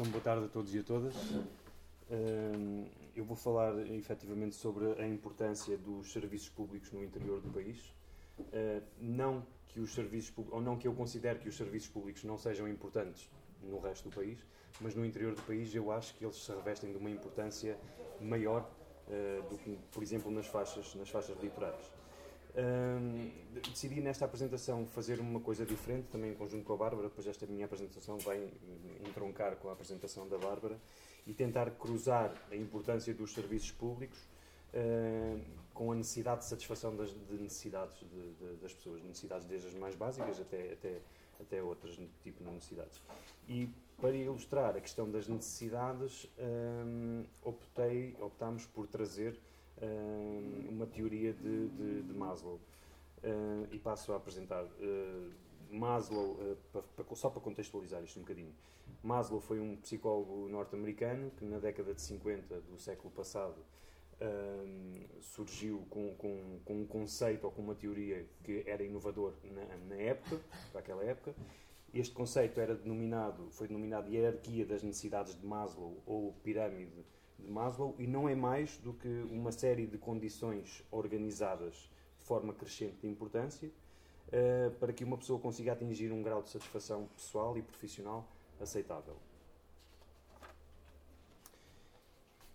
Então, boa tarde a todos e a todas. Eu vou falar efetivamente sobre a importância dos serviços públicos no interior do país. Ah, não que os serviços ou não que eu considere que os serviços públicos não sejam importantes no resto do país, mas no interior do país eu acho que eles se revestem de uma importância maior ah, do que, por exemplo, nas faixas, nas faixas litorais. Um, decidi nesta apresentação fazer uma coisa diferente, também em conjunto com a Bárbara, depois esta minha apresentação vai entroncar com a apresentação da Bárbara e tentar cruzar a importância dos serviços públicos uh, com a necessidade de satisfação das de necessidades de, de, das pessoas, necessidades desde as mais básicas até, até, até outras tipo de necessidades. E para ilustrar a questão das necessidades, um, optei, optámos por trazer uma teoria de, de, de Maslow. e passo a apresentar. Uh, Maslow, só para contextualizar isto um bocadinho, Maslow foi um psicólogo norte-americano que na década de 50 do século passado surgiu com, com, com, um conceito ou com uma teoria que era inovador na, na época, para aquela época. Este conceito era denominado, foi denominado hierarquia das necessidades de Maslow ou pirâmide de Maslow e não é mais do que uma série de condições organizadas de forma crescente de importância uh, para que uma pessoa consiga atingir um grau de satisfação pessoal e profissional aceitável.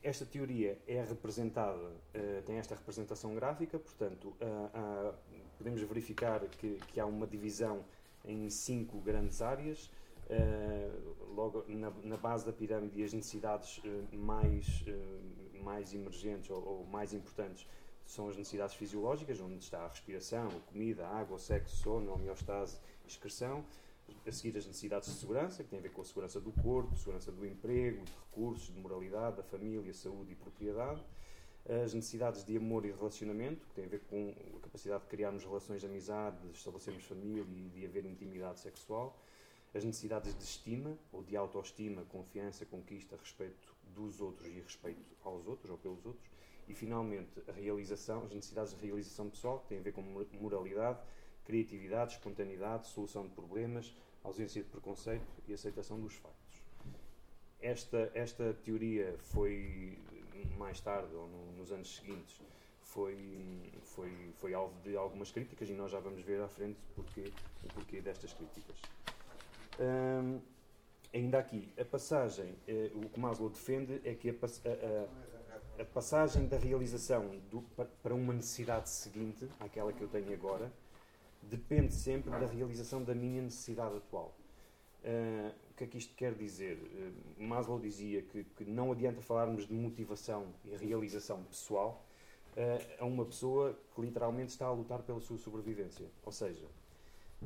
Esta teoria é representada, uh, tem esta representação gráfica, portanto, uh, podemos verificar que, que há uma divisão em cinco grandes áreas Uh, logo na, na, base da pirâmide as necessidades uh, mais, uh, mais emergentes ou, ou, mais importantes são as necessidades fisiológicas, onde está a respiração, a comida, a água, o sexo, sono, a homeostase, excreção. A seguir as necessidades de segurança, que têm a ver com a segurança do corpo, segurança do emprego, de recursos, de moralidade, da família, saúde e propriedade. As necessidades de amor e relacionamento, que têm a ver com a capacidade de criarmos relações de amizade, de estabelecermos família e de haver intimidade sexual as necessidades de estima ou de autoestima, confiança, conquista, respeito dos outros e respeito aos outros ou pelos outros, e finalmente a realização, as necessidades de realização pessoal, que têm a ver com moralidade, criatividade, espontaneidade, solução de problemas, ausência de preconceito e aceitação dos factos. Esta, esta teoria foi, mais tarde, ou no, nos anos seguintes, foi, foi, foi alvo de algumas críticas e nós já vamos ver à frente porque, o porquê destas críticas ainda aqui, a passagem, eh, o que Maslow defende é que a, a, a passagem da realização do, para uma necessidade seguinte, àquela que eu tenho agora, depende sempre da realização da minha necessidade atual. Uh, o que é que isto quer dizer? Uh, Maslow dizia que, que, não adianta falarmos de motivação e realização pessoal uh, a uma pessoa que literalmente está a lutar pela sua sobrevivência. Ou seja,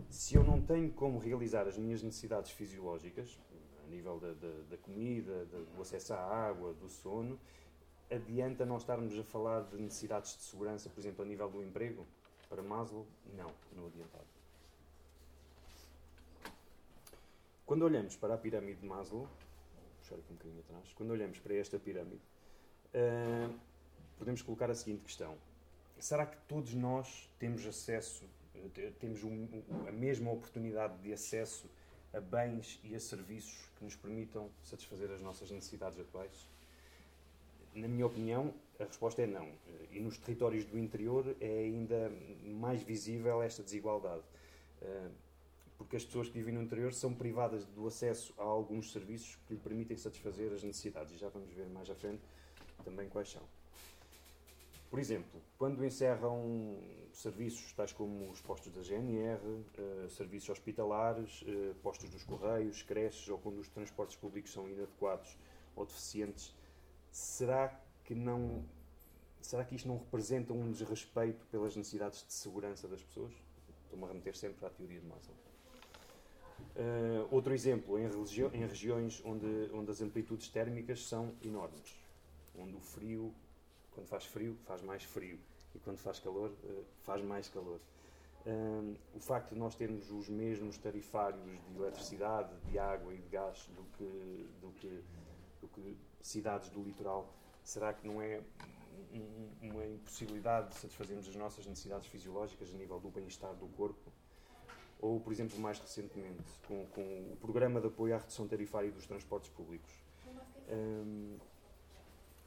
se eu não tenho como realizar as minhas necessidades fisiológicas, a nível da, da, da comida, da, do acesso à água, do sono, adianta não estarmos a falar de necessidades de segurança, por exemplo, a nível do emprego? Para Maslow, não, não adiantava. Quando olhamos para a pirâmide de Maslow, puxar aqui um bocadinho atrás, quando olhamos para esta pirâmide, uh, podemos colocar a seguinte questão: será que todos nós temos acesso temos um, a mesma oportunidade de acesso a bens e a serviços que nos permitam satisfazer as nossas necessidades atuais? Na minha opinião, a resposta é não. E nos territórios do interior é ainda mais visível esta desigualdade. Eh, porque as pessoas que vivem no interior são privadas do acesso a alguns serviços que lhe permitem satisfazer as necessidades. E já vamos ver mais à frente também quais são. Por exemplo, quando encerram serviços tais como os postos da GNR, uh, serviços hospitalares, uh, postos dos correios, creches ou quando os transportes públicos são inadequados ou deficientes, será que não será que isto não representa um desrespeito pelas necessidades de segurança das pessoas? Estou-me a remeter sempre à teoria de Maslow. Uh, outro exemplo, em, em regiões onde, onde as amplitudes térmicas são enormes, onde o frio quando faz frio, faz mais frio. E quando faz calor, eh, faz mais calor. Um, o facto de nós termos os mesmos tarifários de eletricidade, de água e de gás do que, do que, do que cidades do litoral, será que não é uma impossibilidade de satisfazermos as nossas necessidades fisiológicas a nível do bem-estar do corpo? ou, por exemplo, mais recentemente, com, com o Programa de Apoio à Redução Tarifária dos Transportes Públicos. Um,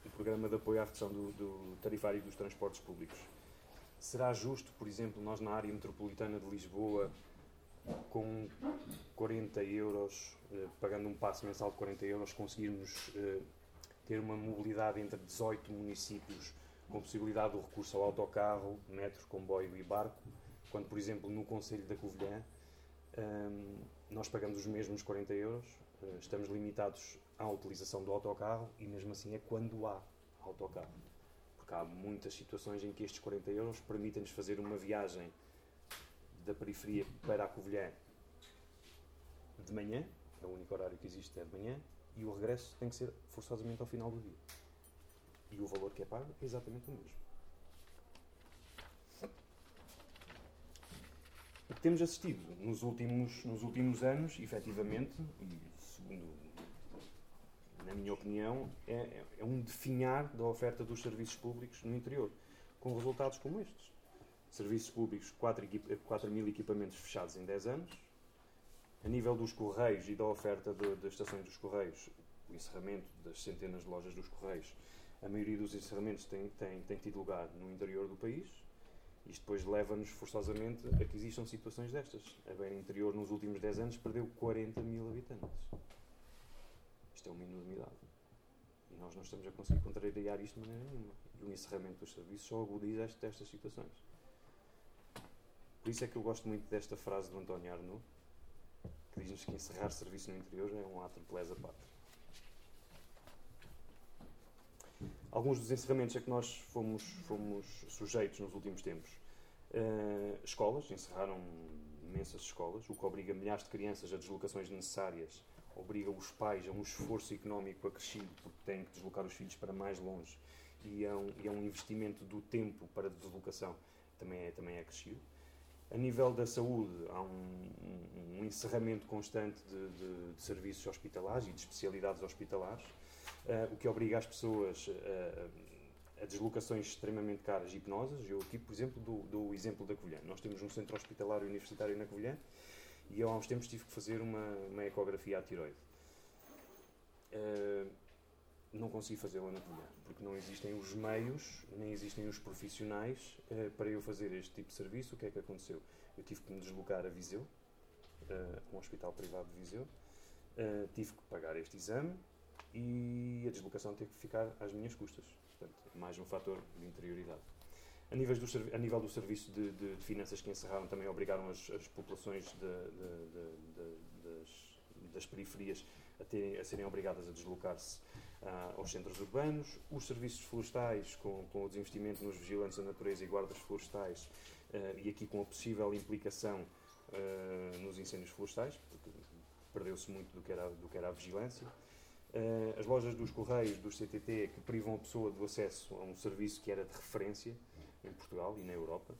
o Programa de Apoio à Redução do, do Tarifário dos Transportes Públicos. Será justo, por exemplo, nós na área metropolitana de Lisboa, com 40 euros, eh, pagando um passo mensal de 40 euros, conseguirmos eh, ter uma mobilidade entre 18 municípios com possibilidade do recurso ao autocarro, metro, comboio e barco, quando, por exemplo, no Conselho da Covilhã, um, nós pagamos os mesmos 40 euros, uh, estamos limitados à utilização do autocarro e, mesmo assim, é quando há autocarro. Porque há muitas situações em que estes 40 euros permitem-nos fazer uma viagem da periferia para a Covilhã de manhã, é o único horário que existe é de manhã, e o regresso tem que ser forçosamente ao final do dia. E o valor que é pago é exatamente o mesmo. O que temos assistido nos últimos, nos últimos anos, efetivamente, e segundo, na minha opinião, é, é um definhar da oferta dos serviços públicos no interior, com resultados como estes. Serviços públicos, 4, 4 mil equipamentos fechados em 10 anos. A nível dos Correios e da oferta das estações dos Correios, o encerramento das centenas de lojas dos Correios, a maioria dos encerramentos tem, tem, tem tido lugar no interior do país. Isto depois leva-nos forçosamente a que existam situações destas. A Beira Interior, nos últimos 10 anos, perdeu 40 mil habitantes. Isto é uma enormidade. E nós não estamos a conseguir contrariar isto de maneira nenhuma. E o encerramento dos serviços só agudiza estas situações. Por isso é que eu gosto muito desta frase do António Arnaud, que diz-nos que encerrar serviço no interior é um ato de lesa pátria. Alguns dos encerramentos a que nós fomos, fomos sujeitos nos últimos tempos. Uh, escolas, encerraram imensas escolas, o que obriga milhares de crianças a deslocações necessárias, obriga os pais a um esforço económico acrescido, porque têm que deslocar os filhos para mais longe, e é um, e é um investimento do tempo para deslocação também é, também é acrescido. A nível da saúde, há um, um, um encerramento constante de, de, de, serviços hospitalares e de especialidades hospitalares, uh, o que obriga as pessoas uh, a deslocações extremamente caras e penosas. Eu aqui, por exemplo, dou, dou o exemplo da Covilhã. Nós temos um centro hospitalário universitário na Covilhã e eu há uns tempos tive que fazer uma, uma ecografia à tiroide. Uh, não consegui fazê-la na Covilhã, porque não existem os meios, nem existem os profissionais uh, para eu fazer este tipo de serviço. O que é que aconteceu? Eu tive que me deslocar a Viseu, uh, um hospital privado de Viseu, uh, tive que pagar este exame e a deslocação teve que ficar às minhas custas. Portanto, mais um fator de interioridade. A, nível do, a nível do serviço de, de, de, finanças que encerraram, também obrigaram as, as populações de, das, das periferias a, terem, a serem obrigadas a deslocar-se uh, aos centros urbanos, os serviços florestais, com, com o desinvestimento nos vigilantes da natureza e guardas florestais, uh, e aqui com a possível implicação uh, nos incêndios florestais, porque perdeu-se muito do que, era, do que era a vigilância. as lojas dos Correios, dos CTT, que privam a pessoa do acesso a um serviço que era de referência em Portugal e na Europa.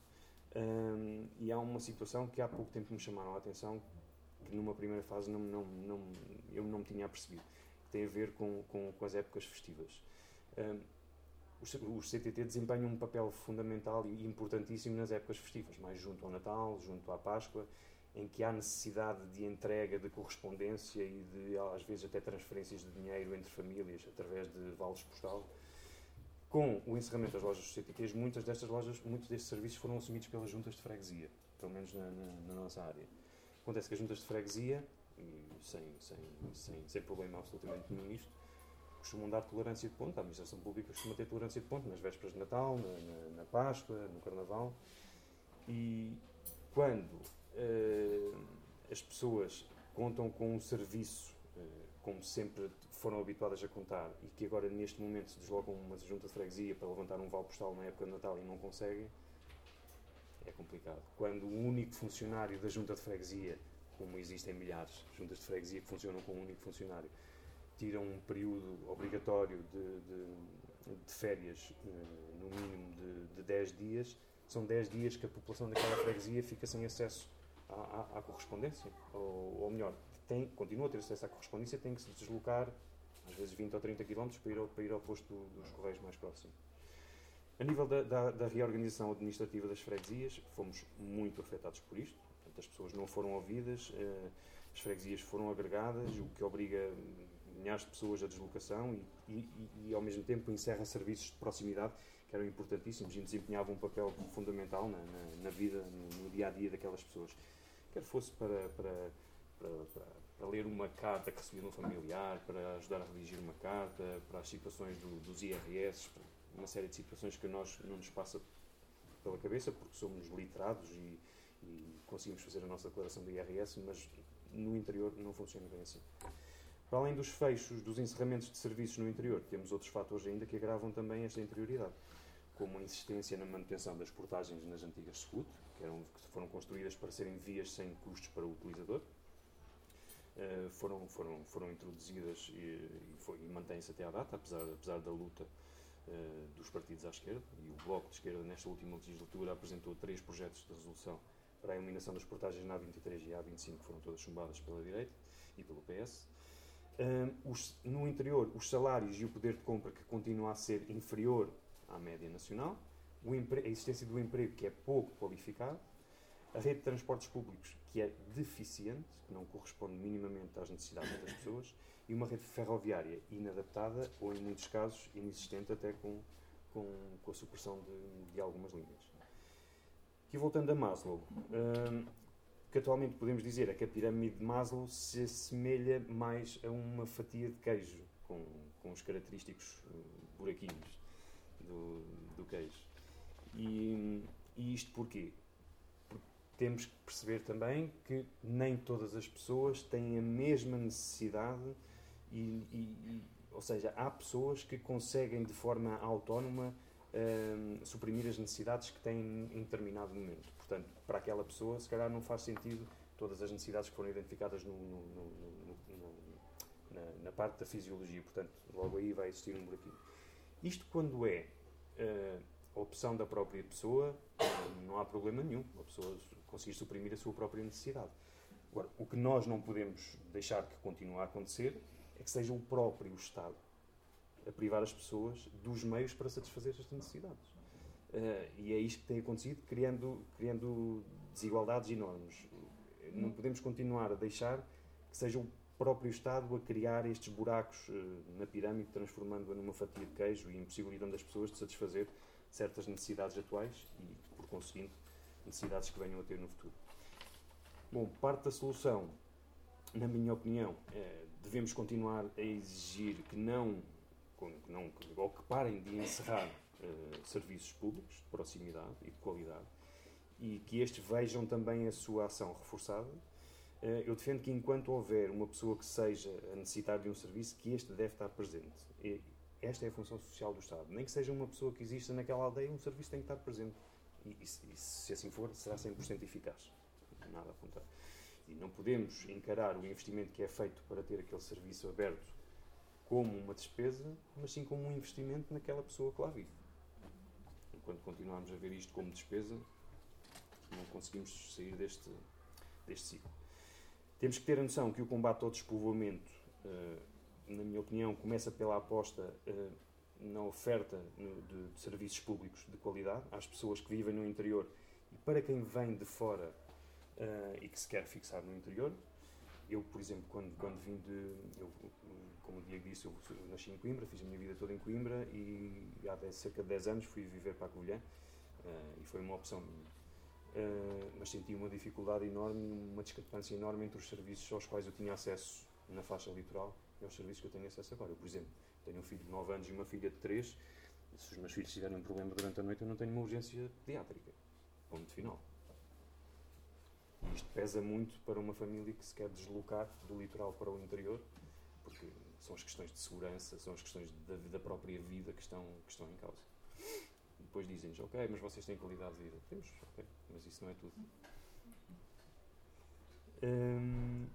e há uma situação que há pouco tempo me chamaram a atenção, que numa primeira fase não, não, não, eu não me tinha percebido tem a ver com, com, com as épocas festivas. Um, os, os CTT desempenham um papel fundamental e importantíssimo nas épocas festivas, mais junto ao Natal, junto à Páscoa, em que há necessidade de entrega de correspondência e de, às vezes, até transferências de dinheiro entre famílias através de vales postal. Com o encerramento das lojas CTTs, muitas destas lojas, muitos destes serviços foram assumidos pelas juntas de freguesia, pelo menos na, na, na nossa área. Acontece que as juntas de freguesia sem, sem, sem, sem problema absolutamente nenhum nisto, costumam dar tolerância de ponto. A administração pública costuma ter tolerância de ponto nas vésperas de Natal, na, na, na Páscoa, no Carnaval. E quando uh, as pessoas contam com um serviço, como sempre foram habituadas a contar, e que agora neste momento se deslocam uma junta de freguesia para levantar um vale postal na época de Natal e não conseguem, é complicado. Quando o único funcionário da junta de freguesia como existem milhares de juntas de freguesia que funcionam com um único funcionário, tiram um período obrigatório de, de, de férias, eh, no mínimo de, de 10 dias, são 10 dias que a população daquela freguesia fica sem acesso à, à, à correspondência. Ou, ou, melhor, tem, continua a ter acesso à correspondência, tem que se deslocar às vezes 20 ou 30 km para ir ao, para ir ao posto dos Correios mais próximo. A nível da, da, da reorganização administrativa das freguesias, fomos muito afetados por isto Portanto, as pessoas não foram ouvidas, uh, as freguesias foram agregadas, o que obriga milhares de pessoas a deslocação e, e, e, ao mesmo tempo encerra serviços de proximidade que eram importantíssimos e desempenhavam um papel fundamental na, na, na vida, no, no, dia a dia daquelas pessoas. Quer fosse para, para, para, para, para ler uma carta que recebia de um familiar, para ajudar a redigir uma carta, para as situações do, dos IRS, uma série de situações que nós não nos passa pela cabeça porque somos literados e, e conseguimos fazer a nossa declaração do IRS, mas no interior não funciona bem assim. Para além dos fechos dos encerramentos de serviços no interior, temos outros fatores ainda que agravam também esta interioridade, como a insistência na manutenção das portagens nas antigas SCUT, que, eram, que foram construídas para serem vias sem custos para o utilizador. Uh, foram, foram, foram introduzidas e, e, e mantêm-se até à data, apesar, apesar da luta uh, dos partidos à esquerda. E o Bloco de Esquerda, nesta última legislatura, apresentou três projetos de resolução para a eliminação das portagens na A23 e A25, que foram todas chumbadas pela direita e pelo PS. Um, os, no interior, os salários e o poder de compra que continua a ser inferior à média nacional, a existência do emprego que é pouco qualificado, a rede de transportes públicos que é deficiente, que não corresponde minimamente às necessidades das pessoas, e uma rede ferroviária inadaptada ou, em muitos casos, inexistente até com, com, com a supressão de, de algumas linhas. Aqui voltando a Maslow, um, que atualmente podemos dizer é que a pirâmide de Maslow se assemelha mais a uma fatia de queijo, com, com os característicos uh, buraquinhos do, do queijo. E, e isto porquê? Temos que perceber também que nem todas as pessoas têm a mesma necessidade, e, e, ou seja, há pessoas que conseguem de forma autónoma um, suprimir as necessidades que têm em determinado momento. Portanto, para aquela pessoa, se calhar não faz sentido todas as necessidades que foram identificadas no, no, no, na, na, parte da fisiologia. Portanto, logo aí vai existir um buraquinho. Isto, quando é uh, opção da própria pessoa, não há problema nenhum. A pessoa conseguir suprimir a sua própria necessidade. Agora, o que nós não podemos deixar que continue a acontecer é que seja o próprio Estado a privar as pessoas dos meios para satisfazer estas necessidades. Uh, e é isto que tem acontecido, criando, criando desigualdades enormes. Não podemos continuar a deixar que seja o próprio Estado a criar estes buracos uh, na pirâmide, transformando-a numa fatia de queijo e impossibilitando as pessoas de satisfazer certas necessidades atuais e, por conseguinte, necessidades que venham a ter no futuro. Bom, parte da solução, na minha opinião, é, devemos continuar a exigir que não, que não ou que parem de encerrar eh, serviços públicos de proximidade e de qualidade e que estes vejam também a sua ação reforçada. Uh, eu defendo que enquanto houver uma pessoa que seja a necessitar de um serviço, que este deve estar presente. Esta é a função social do Estado. Nem que seja uma pessoa que exista naquela aldeia, um serviço tem que estar presente. E, e, e se assim for, será 100% eficaz. Nada a apontar. E não podemos encarar o investimento que é feito para ter aquele serviço aberto como uma despesa, mas sim como um investimento naquela pessoa que lá vive quando continuarmos a ver isto como despesa, não conseguimos sair deste, deste ciclo. Temos que ter a noção que o combate ao despovoamento, uh, na minha opinião, começa pela aposta uh, na oferta de, serviços públicos de qualidade às pessoas que vivem no interior e para quem vem de fora uh, e que se quer fixar no interior. Eu, por exemplo, quando, quando vim de. Eu, como o Diego disse, eu nasci em Coimbra, fiz a minha vida toda em Coimbra e há cerca de 10 anos fui viver para a Covilhã uh, e foi uma opção minha. Uh, mas senti uma dificuldade enorme, uma discrepância enorme entre os serviços aos quais eu tinha acesso na faixa litoral e aos serviços que eu tenho acesso agora. Eu, por exemplo, tenho um filho de 9 anos e uma filha de 3. Se os meus filhos tiverem um problema durante a noite, eu não tenho uma urgência pediátrica. Ponto final. E isto pesa muito para uma família que se quer deslocar do litoral para o interior, porque são as questões de segurança, são as questões da, da própria vida que estão, que estão em causa. Depois dizem-nos, ok, mas vocês têm qualidade de vida. Temos, ok, mas isso não é tudo. Hum,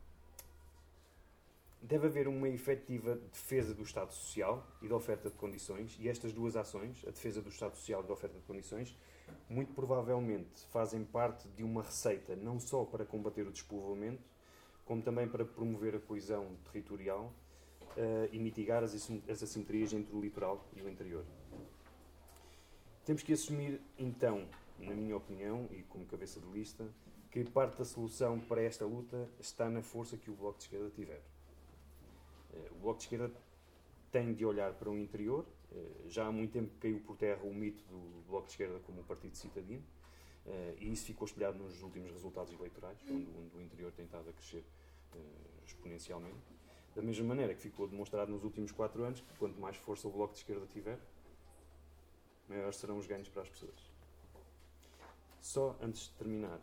deve haver uma efetiva defesa do Estado Social e da oferta de condições, e estas duas ações, a defesa do Estado Social e da oferta de condições, muito provavelmente fazem parte de uma receita não só para combater o despovoamento, como também para promover a coesão territorial uh, e mitigar as, as assimetrias entre o litoral e o interior. Temos que assumir, então, na minha opinião, e como cabeça de lista, que parte da solução para esta luta está na força que o Bloco de Esquerda tiver. Eh, o Bloco de Esquerda tem de olhar para o interior. Eh, já há muito tempo caiu por terra o mito do Bloco de Esquerda como um partido citadino. E isso ficou espelhado nos últimos resultados eleitorais, onde, onde o interior tem estado a crescer exponencialmente. Da mesma maneira que ficou demonstrado nos últimos quatro anos que quanto mais força o Bloco de Esquerda tiver, maiores serão os ganhos para as pessoas. Só antes de terminar,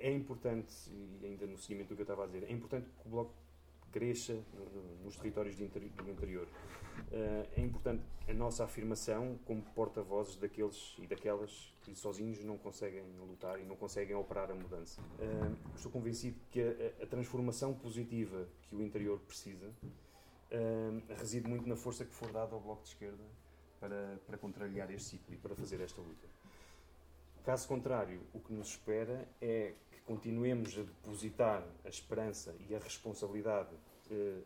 é importante, e ainda no seguimento do que eu estava a dizer, é importante que o Bloco cresça no, no, nos territórios do interior. Uh, é importante a nossa afirmação como porta-vozes daqueles e daquelas que sozinhos não conseguem lutar e não conseguem operar a mudança. Uh, estou convencido que a, a, transformação positiva que o interior precisa uh, reside muito na força que for dada ao Bloco de Esquerda para, para contrariar este ciclo e para fazer esta luta. Caso contrário, o que nos espera é continuemos a depositar a esperança e a responsabilidade eh,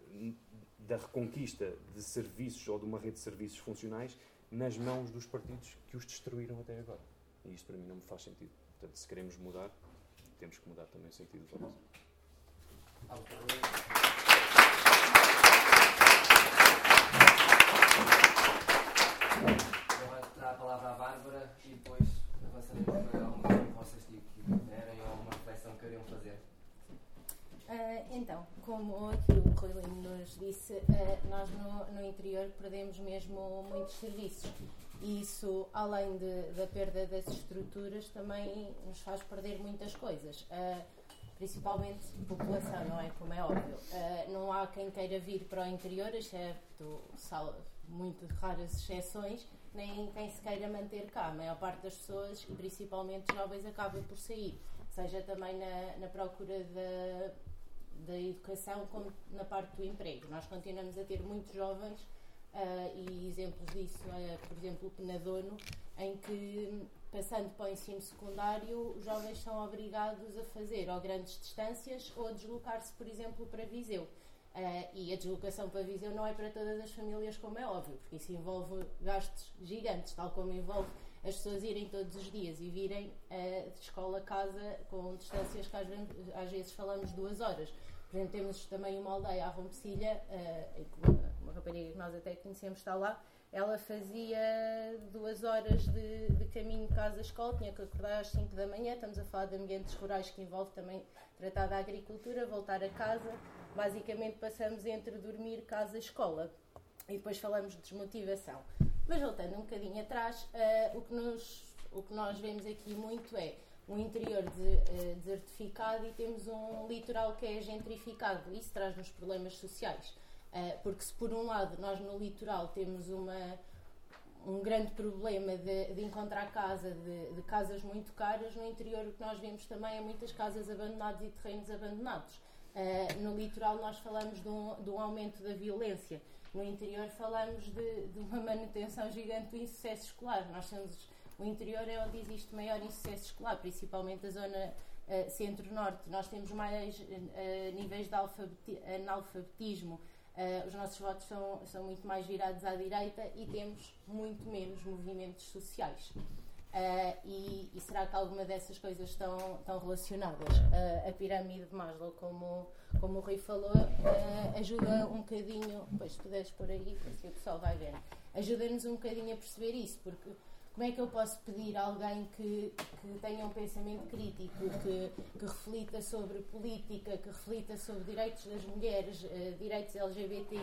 da reconquista de serviços ou de uma rede de serviços funcionais nas mãos dos partidos que os destruíram até agora. E isto para mim não me faz sentido. Portanto, se queremos mudar, temos que mudar também o sentido da voz. Agora a palavra à Bárbara e depois avançaremos para alguma que vocês tiverem ou alguma reflexão que queriam fazer. Uh, então, como aqui o Rui Lino nos disse, uh, nós no, no, interior perdemos mesmo muitos serviços. E isso, além de, da perda das estruturas, também nos faz perder muitas coisas. Uh, principalmente população, não é? Como é óbvio. não há quem queira vir para o interior, exceto muito raras exceções, nem quem se queira manter cá. A maior parte das pessoas, e principalmente jovens, acaba por sair. Seja também na, na procura da da educação como na parte do emprego. Nós continuamos a ter muitos jovens uh, e exemplos disso é, por exemplo, o Penadono, em que, passando para o ensino secundário, os jovens são obrigados a fazer ou grandes distâncias ou a deslocar-se, por exemplo, para Viseu. Uh, e a deslocação para Viseu não é para todas as famílias, como é óbvio, porque isso envolve gastos gigantes, tal como envolve as pessoas irem todos os dias e virem uh, de escola a casa com distâncias que às vezes, às vezes falamos duas horas. Por exemplo, temos também uma aldeia, a Rompecilha, uh, uma, uma rapariga que nós até conhecemos está lá, ela fazia duas horas de, de caminho casa-escola, tinha que acordar às 5 da manhã, estamos a falar de ambientes rurais que envolve também tratar da agricultura, voltar a casa, basicamente passamos entre dormir, casa, escola. E depois falamos de desmotivação. Mas voltando um bocadinho atrás, uh, o, que nos, o que nós vemos aqui muito é um interior de, uh, desertificado e temos um litoral que é gentrificado. Isso traz-nos problemas sociais. Uh, porque se por um lado nós no litoral temos uma, um grande problema de, de encontrar casa, de, de, casas muito caras, no interior o que nós vemos também é muitas casas abandonadas e terrenos abandonados. Uh, no litoral nós falamos de um, de um, aumento da violência. No interior falamos de, de uma manutenção gigante do insucesso escolar. Nós temos o interior é onde existe maior insucesso escolar, principalmente a zona uh, centro-norte. Nós temos mais uh, níveis de analfabetismo, uh, os nossos votos são, são muito mais virados à direita e temos muito menos movimentos sociais. E, e, será que alguma dessas coisas estão, estão relacionadas? a pirâmide de Maslow, como, como o Rui falou, ajuda um bocadinho, pois se puderes por aí, assim o pessoal vai ver, ajuda-nos um bocadinho a perceber isso, porque como é que eu posso pedir a alguém que, que tenha um pensamento crítico, que, que reflita sobre política, que reflita sobre direitos das mulheres, uh, direitos LGBTI,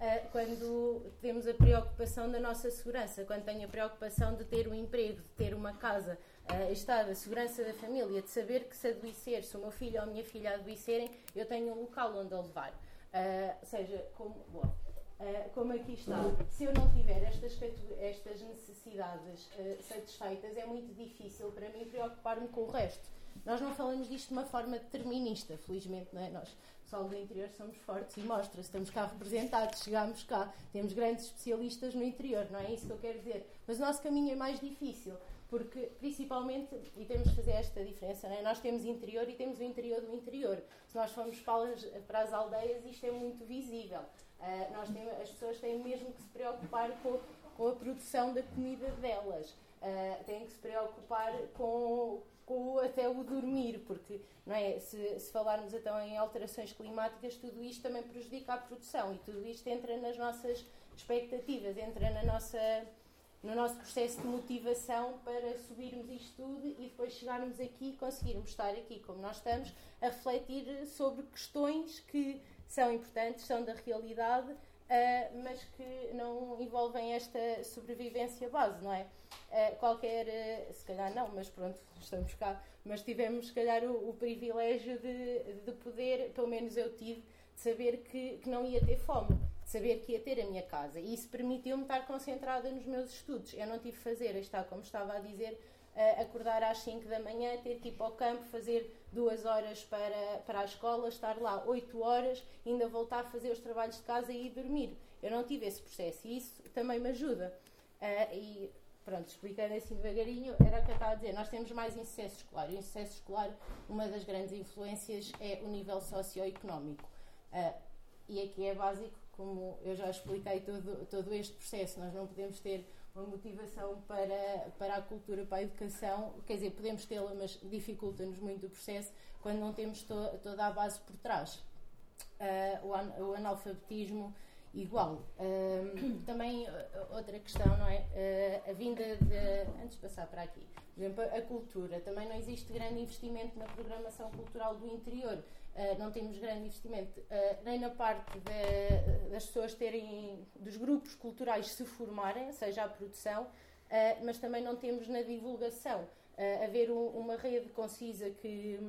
eh, quando temos a preocupação da nossa segurança, quando tenho a preocupação de ter um emprego, de ter uma casa, uh, estar a segurança da família, de saber que se adoecer, se o meu filho ou a minha filha adoecerem, eu tenho um local onde a levar. Uh, seja, como. Bom, Uh, como aqui está, se eu não tiver estas, estas necessidades uh, satisfeitas, é muito difícil para mim preocupar-me com o resto. Nós não falamos disto de uma forma determinista, felizmente, não é? Nós, pessoal do interior, somos fortes e mostra-se, estamos cá representados, chegamos cá, temos grandes especialistas no interior, não é isso que eu quero dizer. Mas o nosso caminho é mais difícil, porque principalmente, e temos de fazer esta diferença, é? nós temos interior e temos o interior do interior. Se nós formos para as aldeias, isto é muito visível. Uh, nós temos, as pessoas têm mesmo que se preocupar com, com a produção da comida delas, uh, têm que se preocupar com, com até o dormir, porque não é, se, se, falarmos então em alterações climáticas, tudo isto também prejudica a produção e tudo isto entra nas nossas expectativas, entra na nossa, no nosso processo de motivação para subirmos isto tudo e depois chegarmos aqui e conseguirmos estar aqui como nós estamos a refletir sobre questões que são importantes, são da realidade, uh, mas que não envolvem esta sobrevivência base, não é? Uh, qualquer, uh, se calhar não, mas pronto, estamos cá, mas tivemos se calhar o, o privilégio de, de poder, pelo menos eu tive, de saber que, que não ia ter fome, de saber que ia ter a minha casa. E isso permitiu-me estar concentrada nos meus estudos. Eu não tive que fazer, está como estava a dizer, acordar às 5 da manhã, ter que ir para o campo, fazer duas horas para, para a escola, estar lá oito horas, ainda voltar a fazer os trabalhos de casa e ir dormir. Eu não tive esse processo e isso também me ajuda. Uh, e pronto, explicando assim devagarinho, era o que eu estava a dizer. Nós temos mais insucesso escolar. O insucesso escolar, uma das grandes influências é o nível socioeconómico. Uh, e aqui é básico, como eu já expliquei todo, todo este processo. Nós não podemos ter uma motivação para, para a cultura, para a educação, quer dizer, podemos tê-la, mas dificulta-nos muito o processo quando não temos to, toda a base por trás. Uh, o, an, o, analfabetismo igual. Uh, também outra questão, não é? Uh, a vinda de. Antes de passar para aqui, por exemplo, a cultura. Também não existe grande investimento na programação cultural do interior. Uh, não temos grande investimento uh, nem na parte de, das pessoas terem, dos grupos culturais se formarem, seja a produção, uh, mas também não temos na divulgação. haver um, uma rede concisa que,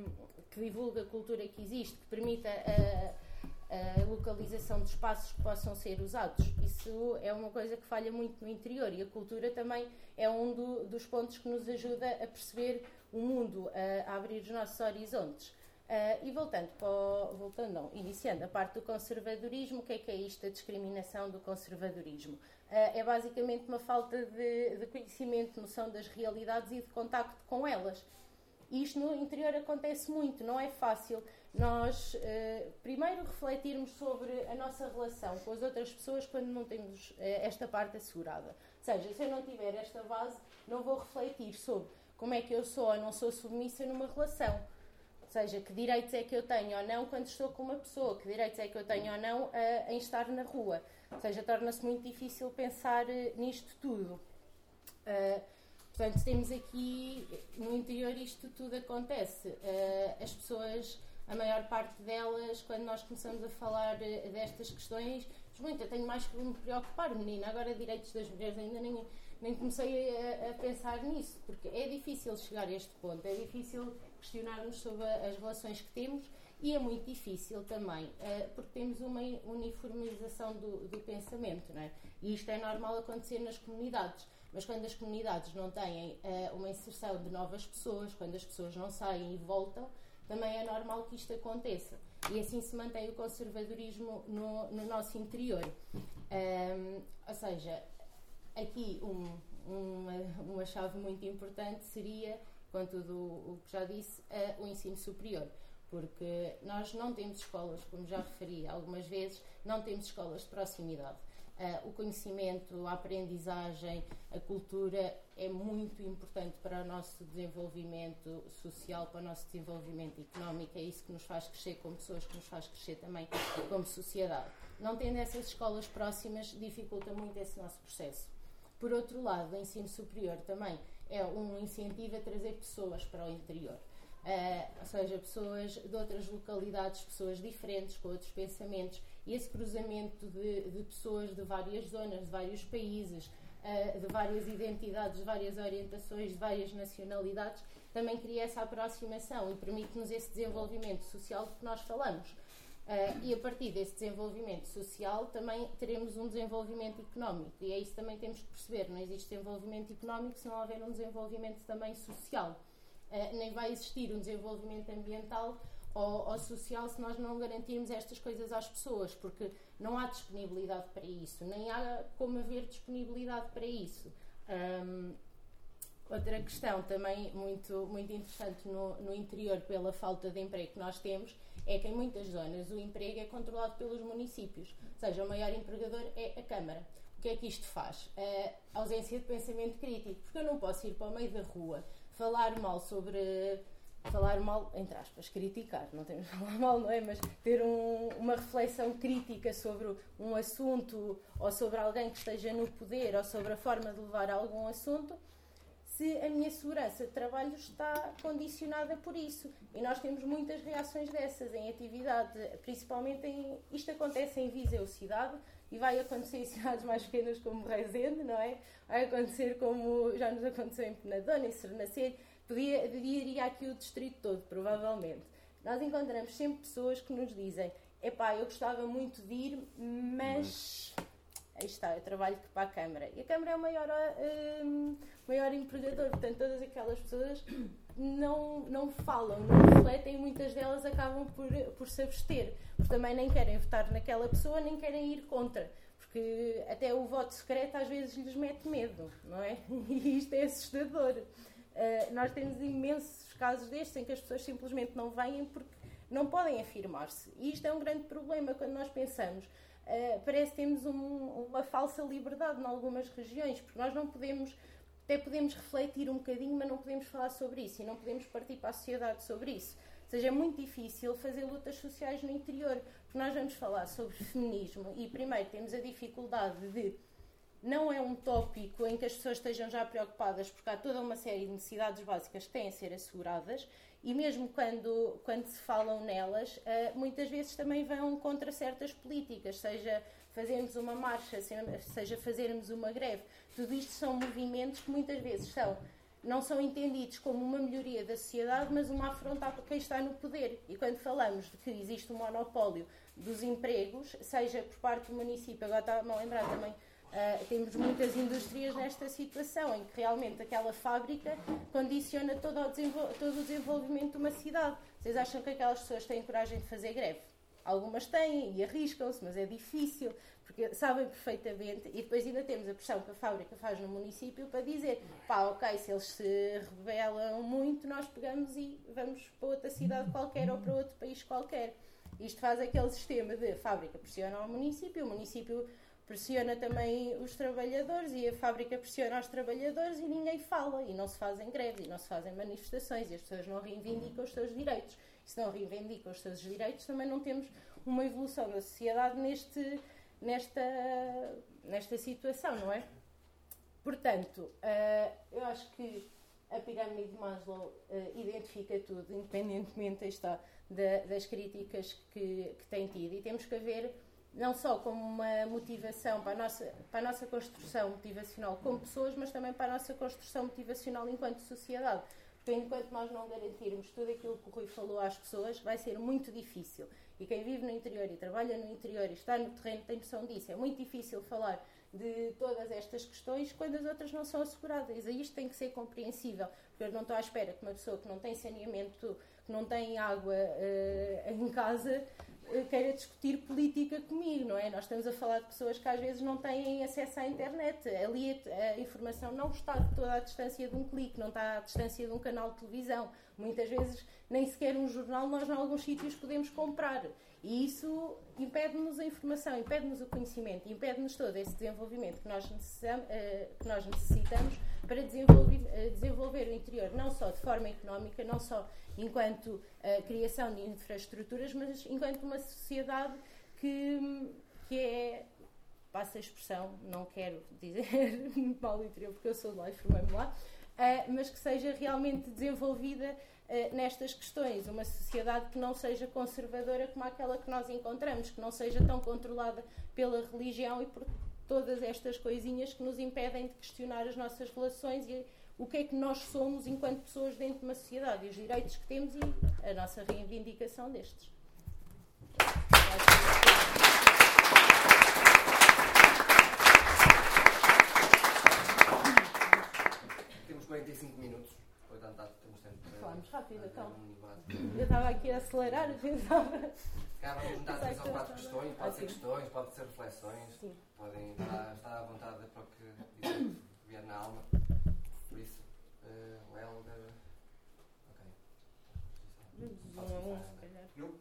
que divulga a cultura que existe, que permita a, a localização de espaços que possam ser usados. Isso é uma coisa que falha muito no interior e a cultura também é um do, dos pontos que nos ajuda a perceber o mundo, a, a abrir os nossos horizontes. Uh, e voltando, para voltando não, iniciando a parte do conservadorismo, o que é que é isto, a discriminação do conservadorismo? Uh, é basicamente uma falta de, de, conhecimento, noção das realidades e de contacto com elas. E isto no interior acontece muito, não é fácil nós, uh, primeiro, refletirmos sobre a nossa relação com as outras pessoas quando não temos esta parte assegurada. Ou seja, se eu não tiver esta base, não vou refletir sobre como é que eu sou ou não sou submissa numa relação seja, que direitos é que eu tenho ou não quando estou com uma pessoa, que direitos é que eu tenho ou não uh, em estar na rua. Ou seja, torna-se muito difícil pensar uh, nisto tudo. Uh, portanto, temos aqui, no interior, isto tudo acontece. as pessoas, a maior parte delas, quando nós começamos a falar destas questões, diz muito, eu tenho mais que me preocupar, menina, agora direitos das mulheres ainda nem nem comecei a, a, pensar nisso, porque é difícil chegar a este ponto, é difícil questionarmos sobre as relações que temos e é muito difícil também, uh, porque temos uma uniformização do, do pensamento, não é? E isto é normal acontecer nas comunidades, mas quando as comunidades não têm uh, uma inserção de novas pessoas, quando as pessoas não saem e voltam, também é normal que isto aconteça. E assim se mantém o conservadorismo no, no nosso interior. Um, ou seja, aqui um, uma, uma chave muito importante seria com tudo o que já disse, o ensino superior. Porque nós não temos escolas, como já referi algumas vezes, não temos escolas de proximidade. Uh, o conhecimento, a aprendizagem, a cultura é muito importante para o nosso desenvolvimento social, para o nosso desenvolvimento económico. É isso que nos faz crescer como pessoas, que nos faz crescer também como sociedade. Não tendo essas escolas próximas, dificulta muito esse nosso processo. Por outro lado, o ensino superior também é um incentivo a trazer pessoas para o interior. Uh, ou seja, pessoas de outras localidades, pessoas diferentes, com outros pensamentos, esse cruzamento de, de pessoas de várias zonas, de vários países, uh, de várias identidades, de várias orientações, de várias nacionalidades, também cria essa aproximação e permite-nos esse desenvolvimento social de que nós falamos. Uh, e a partir desse desenvolvimento social também teremos um desenvolvimento económico. E é isso também temos que perceber. Não existe desenvolvimento económico se não houver um desenvolvimento também social. Uh, nem vai existir um desenvolvimento ambiental ou, ou, social se nós não garantirmos estas coisas às pessoas, porque não há disponibilidade para isso, nem há como haver disponibilidade para isso. Um, outra questão também muito, muito interessante no, no interior, pela falta de emprego que nós temos, é que em muitas zonas o emprego é controlado pelos municípios, ou seja, o maior empregador é a Câmara. O que é que isto faz? A ausência de pensamento crítico, porque eu não posso ir para o meio da rua falar mal sobre falar mal, entre aspas, criticar, não temos que falar mal, não é? Mas ter um, uma reflexão crítica sobre um assunto ou sobre alguém que esteja no poder ou sobre a forma de levar algum assunto, se a minha segurança de trabalho está condicionada por isso. E nós temos muitas reações dessas em atividade, principalmente em. Isto acontece em Viseu cidade e vai acontecer em cidades mais pequenas como Rezende, não é? Vai acontecer como já nos aconteceu em Penadona, em Sernancelho Podia, diria aqui o distrito todo, provavelmente. Nós encontramos sempre pessoas que nos dizem: epá, eu gostava muito de ir, mas. Aí está, eu trabalho para a Câmara. E a Câmara é o maior, uh, maior empregador, portanto, todas aquelas pessoas não, não falam, não refletem e muitas delas acabam por, por se abster, porque também nem querem votar naquela pessoa, nem querem ir contra porque até o voto secreto às vezes lhes mete medo, não é? E isto é assustador. Uh, nós temos imensos casos destes em que as pessoas simplesmente não vêm porque não podem afirmar-se. E isto é um grande problema quando nós pensamos. Uh, parece que temos um, uma falsa liberdade em algumas regiões, porque nós não podemos, até podemos refletir um bocadinho, mas não podemos falar sobre isso e não podemos partir para a sociedade sobre isso. Ou seja, é muito difícil fazer lutas sociais no interior, porque nós vamos falar sobre feminismo e primeiro temos a dificuldade de não é um tópico em que as pessoas estejam já preocupadas, porque há toda uma série de necessidades básicas que têm a ser asseguradas, e mesmo quando, quando se falam nelas, uh, muitas vezes também vão contra certas políticas, seja fazermos uma marcha, seja fazermos uma greve. Tudo isto são movimentos que muitas vezes são não são entendidos como uma melhoria da sociedade, mas uma afronta a quem está no poder. E quando falamos de que existe um monopólio dos empregos, seja por parte do município, agora está-me a lembrar também Uh, temos muitas indústrias nesta situação, em que realmente aquela fábrica condiciona todo o, todo o desenvolvimento de uma cidade. Vocês acham que aquelas pessoas têm coragem de fazer greve? Algumas têm e arriscam-se, mas é difícil, porque sabem perfeitamente. E depois ainda temos a pressão que a fábrica faz no município para dizer: pá, ok, se eles se rebelam muito, nós pegamos e vamos para outra cidade qualquer ou para outro país qualquer. Isto faz aquele sistema de fábrica pressiona ao município, o município pressiona também os trabalhadores e a fábrica pressiona os trabalhadores e ninguém fala e não se fazem greves e não se fazem manifestações e as pessoas não reivindicam os seus direitos. E se não reivindicam os seus direitos, também não temos uma evolução da sociedade neste, nesta, nesta situação, não é? Portanto, uh, eu acho que a pirâmide de Maslow uh, identifica tudo, independentemente está, da, das críticas que, que tem tido. E temos que haver não só como uma motivação para a, nossa, para a nossa construção motivacional como pessoas, mas também para a nossa construção motivacional enquanto sociedade. Porque enquanto nós não garantirmos tudo aquilo que o Rui falou às pessoas, vai ser muito difícil. E quem vive no interior e trabalha no interior e está no terreno tem noção disso. É muito difícil falar de todas estas questões quando as outras não são asseguradas. E isto tem que ser compreensível, porque eu não estou à espera que uma pessoa que não tem saneamento, que não tem água uh, em casa, queira discutir política comigo, não é? Nós estamos a falar de pessoas que às vezes não têm acesso à internet. Ali a, informação não está toda à distância de um clique, não está à distância de um canal de televisão. Muitas vezes nem sequer um jornal nós em alguns sítios podemos comprar. E isso impede-nos a informação, impede-nos o conhecimento, impede-nos todo esse desenvolvimento que nós, eh, que nós necessitamos para desenvolver, eh, desenvolver o interior, não só de forma económica, não só enquanto uh, criação de infraestruturas, mas enquanto uma sociedade que, que é, passa a expressão, não quero dizer mal interior porque eu sou de lá e formei-me lá, mas que seja realmente desenvolvida nestas questões, uma sociedade que não seja conservadora como aquela que nós encontramos, que não seja tão controlada pela religião e por todas estas coisinhas que nos impedem de questionar as nossas relações e o que é que nós somos enquanto pessoas dentro de uma sociedade e os direitos que temos e a nossa reivindicação destes. Temos 45 minutos. Portanto, temos tempo para. Falamos rápido, então. Eu estava aqui a acelerar, pensava. Cá vamos juntar atenção para as questões, pode ser questões, pode ser reflexões, Sim. podem estar, à vontade para o que vier na alma. Por isso, uh, Helder. Ok. Eu?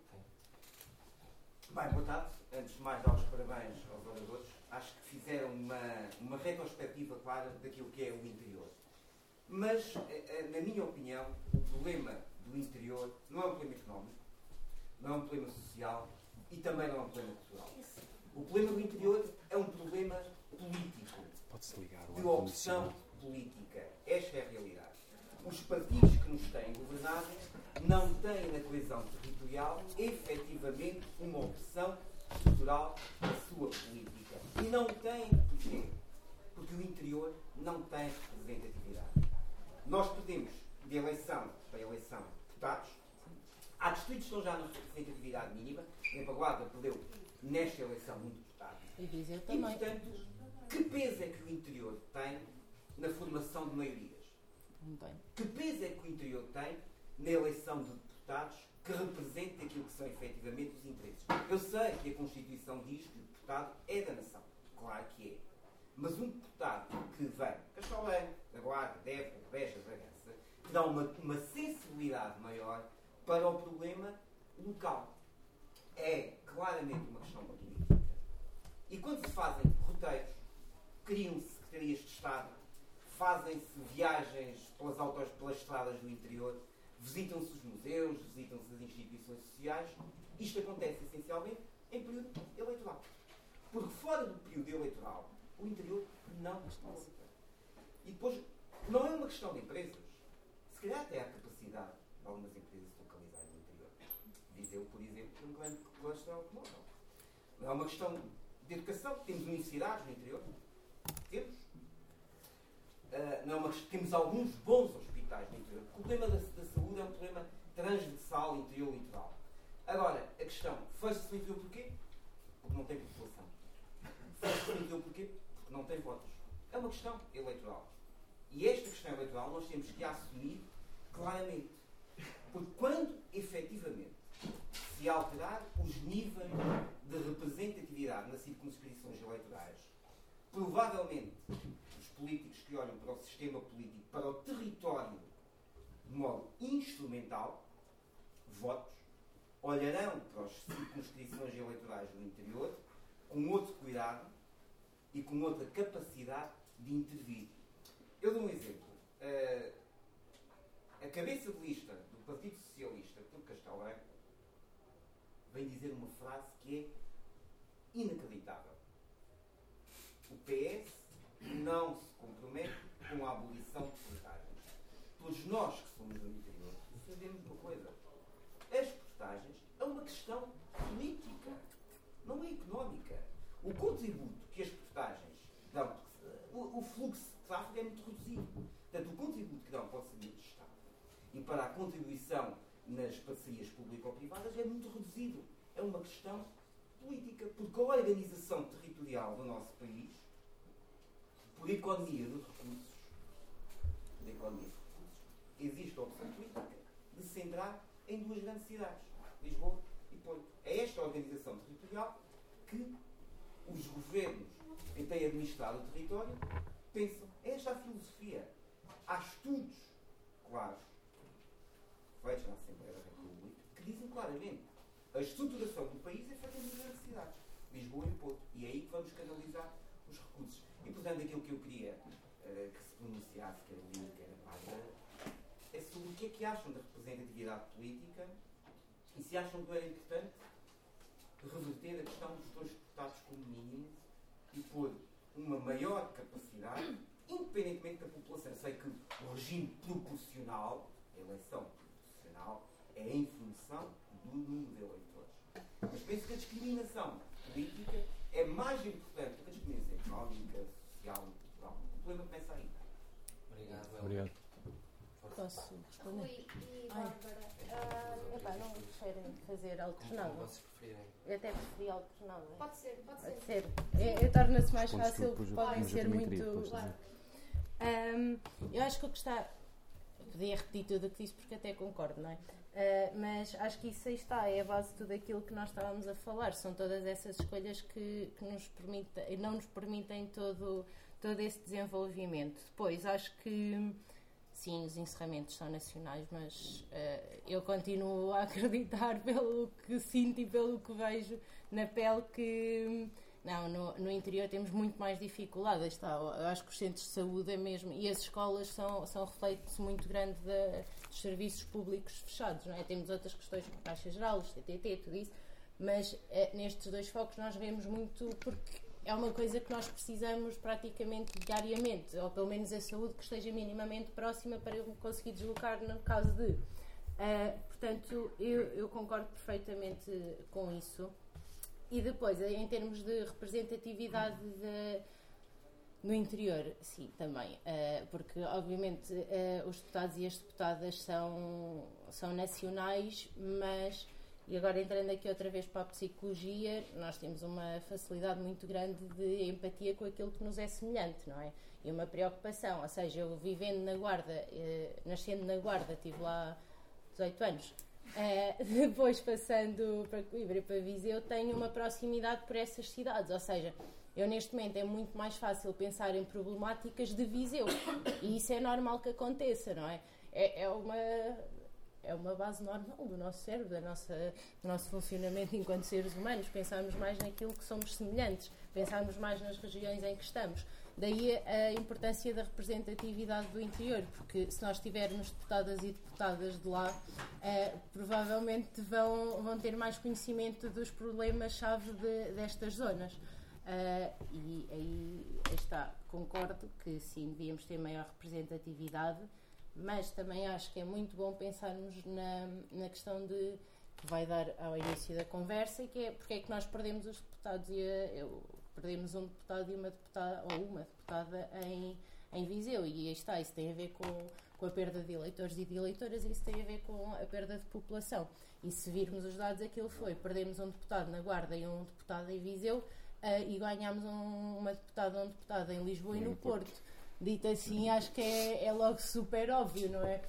Bem, boa tarde. Antes de mais, dar os parabéns aos oradores. Acho que fizeram uma, uma retrospectiva clara daquilo que é o interior. Mas, eh, eh, na minha opinião, o problema do interior não é um problema económico, não é um problema social e também não é um problema cultural. O problema do interior é um problema político, de opção política. Esta é a realidade. Os partidos que nos têm governado não têm na coesão territorial efetivamente uma opção estrutural da sua política. E não têm porquê? Porque o interior não tem representatividade. Nós podemos, de eleição para eleição, deputados, há distritos que estão já na representatividade mínima, em Paguada perdeu nesta eleição um deputado. E. E, portanto, que peso é que o interior tem na formação de maiorias? Não tem. Que peso é que o interior tem na eleição de deputados que representem aquilo que são efetivamente os interesses? Eu sei que a Constituição diz que o deputado é da nação. Claro que é. Mas um deputado que vem, Castelão, da Guarda, Débora, Beja, Bragança, que dá uma, uma sensibilidade maior para o problema local. É claramente uma questão política. E quando se fazem roteiros, criam-se secretarias de Estado, fazem-se viagens pelas, autos, pelas estradas do interior, visitam-se os museus, visitam-se as instituições sociais. Isto acontece essencialmente em período eleitoral. Porque fora do período eleitoral, o interior não está E depois, não é uma questão de empresas. Se calhar até há capacidade de algumas empresas localizarem no interior. Viseu, por exemplo, um grande cluster automóvel. Não é uma questão de educação. Temos universidades no interior. Temos. Uh, não é uma, temos alguns bons hospitais no interior. O problema da, da saúde é um problema transversal interior-litoral. Agora, a questão, fecha-se o interior porquê? Porque não tem população. Fecha-se o interior porquê? Não tem votos. É uma questão eleitoral. E esta questão eleitoral nós temos que assumir claramente. Porque quando efetivamente se alterar os níveis de representatividade nas circunscrições eleitorais, provavelmente os políticos que olham para o sistema político, para o território de modo instrumental, votos, olharão para as circunscrições eleitorais do interior com outro cuidado e com outra capacidade de intervir. Eu dou um exemplo. Uh, a cabeça de lista do Partido Socialista por Castelo Branco vem dizer uma frase que é inacreditável. O PS não se compromete com a abolição de portagens. Todos nós que somos do interior sabemos uma coisa. As portagens é uma questão política, não é económica. O contributo que as portagens dão, o, fluxo de tráfego é muito reduzido. Portanto, o contributo que dão para o Serviço de Estado e para a contribuição nas parcerias público-privadas é muito reduzido. É uma questão política, porque a organização territorial do nosso país, por economia de recursos, por economia de recursos, existe a opção política de se centrar em duas grandes cidades, Lisboa e Porto. É esta organização territorial que os governos que têm administrado o território pensam. É esta a filosofia. Há estudos claros feitos na Assembleia da República que dizem claramente a estruturação do país é feita duas cidades, Lisboa e Porto. E é aí que vamos canalizar os recursos. E, portanto, aquilo que eu queria uh, que se pronunciasse, quer o quer a Paula, é sobre o que é que acham da representatividade política e se acham que era importante reverter a questão dos dois deputados como mínimo e pôr uma maior capacidade, independentemente da população. Sei que o regime proporcional, a eleição proporcional, é em função do número de eleitores. Mas penso que a discriminação política é mais importante do que a discriminação económica, social e cultural. O problema começa aí. Obrigado. Obrigado. Posso responder? E, Bárbara, uh, epá, não querem fazer alternado? Como vocês preferirem. Eu até preferi alternado. Pode ser, pode ser. Pode ser. É, é, Torna-se mais fácil, podem ser muito. Claro. Um, eu acho que o que está. Podia repetir tudo o que disse porque até concordo, não é? Uh, mas acho que isso aí está, é a base de tudo aquilo que nós estávamos a falar. São todas essas escolhas que, que nos permitem, não nos permitem todo, todo esse desenvolvimento. Depois, acho que sim, os encerramentos são nacionais, mas uh, eu continuo a acreditar pelo que sinto e pelo que vejo na pele que Não, no, no, interior temos muito mais dificuldade. Está, acho que os centros de saúde é mesmo. E as escolas são, são reflexo muito grande de, dos serviços públicos fechados. Não é? Temos outras questões como Caixa Geral, os TTT, tudo isso. Mas é, nestes dois focos nós vemos muito porque é uma coisa que nós precisamos praticamente diariamente, ou pelo menos a saúde que esteja minimamente próxima para eu conseguir deslocar no caso de. Uh, portanto, eu, eu, concordo perfeitamente com isso. E depois, em termos de representatividade de, no interior, sim, também. Uh, porque, obviamente, uh, os deputados e as deputadas são, são nacionais, mas e agora entrando aqui outra vez para a psicologia, nós temos uma facilidade muito grande de empatia com aquilo que nos é semelhante, não é? E uma preocupação, ou seja, eu vivendo na Guarda, eh, nascendo na Guarda, tive lá 18 anos, eh, depois passando para Coimbra e para Viseu, tenho uma proximidade por essas cidades, ou seja, eu neste momento é muito mais fácil pensar em problemáticas de Viseu e isso é normal que aconteça, não é? É, é uma é uma base normal do nosso cérebro, da nossa, do nosso funcionamento enquanto seres humanos. Pensarmos mais naquilo que somos semelhantes, pensarmos mais nas regiões em que estamos. Daí a importância da representatividade do interior, porque se nós tivermos deputadas e deputadas de lá, eh, provavelmente vão, vão ter mais conhecimento dos problemas-chave de, destas zonas. Uh, e aí, está, concordo que sim, devíamos ter maior representatividade mas também acho que é muito bom pensarmos na, na questão de que vai dar ao início da conversa, que é porque é que nós perdemos os deputados e a, eu, perdemos um deputado e uma deputada ou uma deputada em, em Viseu. E aí está, isso tem a ver com, com a perda de eleitores e de eleitoras e isso tem a ver com a perda de população. E se virmos os dados, aquilo foi, perdemos um deputado na Guarda e um deputado em Viseu uh, e ganhámos um, uma deputada ou um deputado em Lisboa e no Porto dito assim, acho que é, é, logo super óbvio, não é?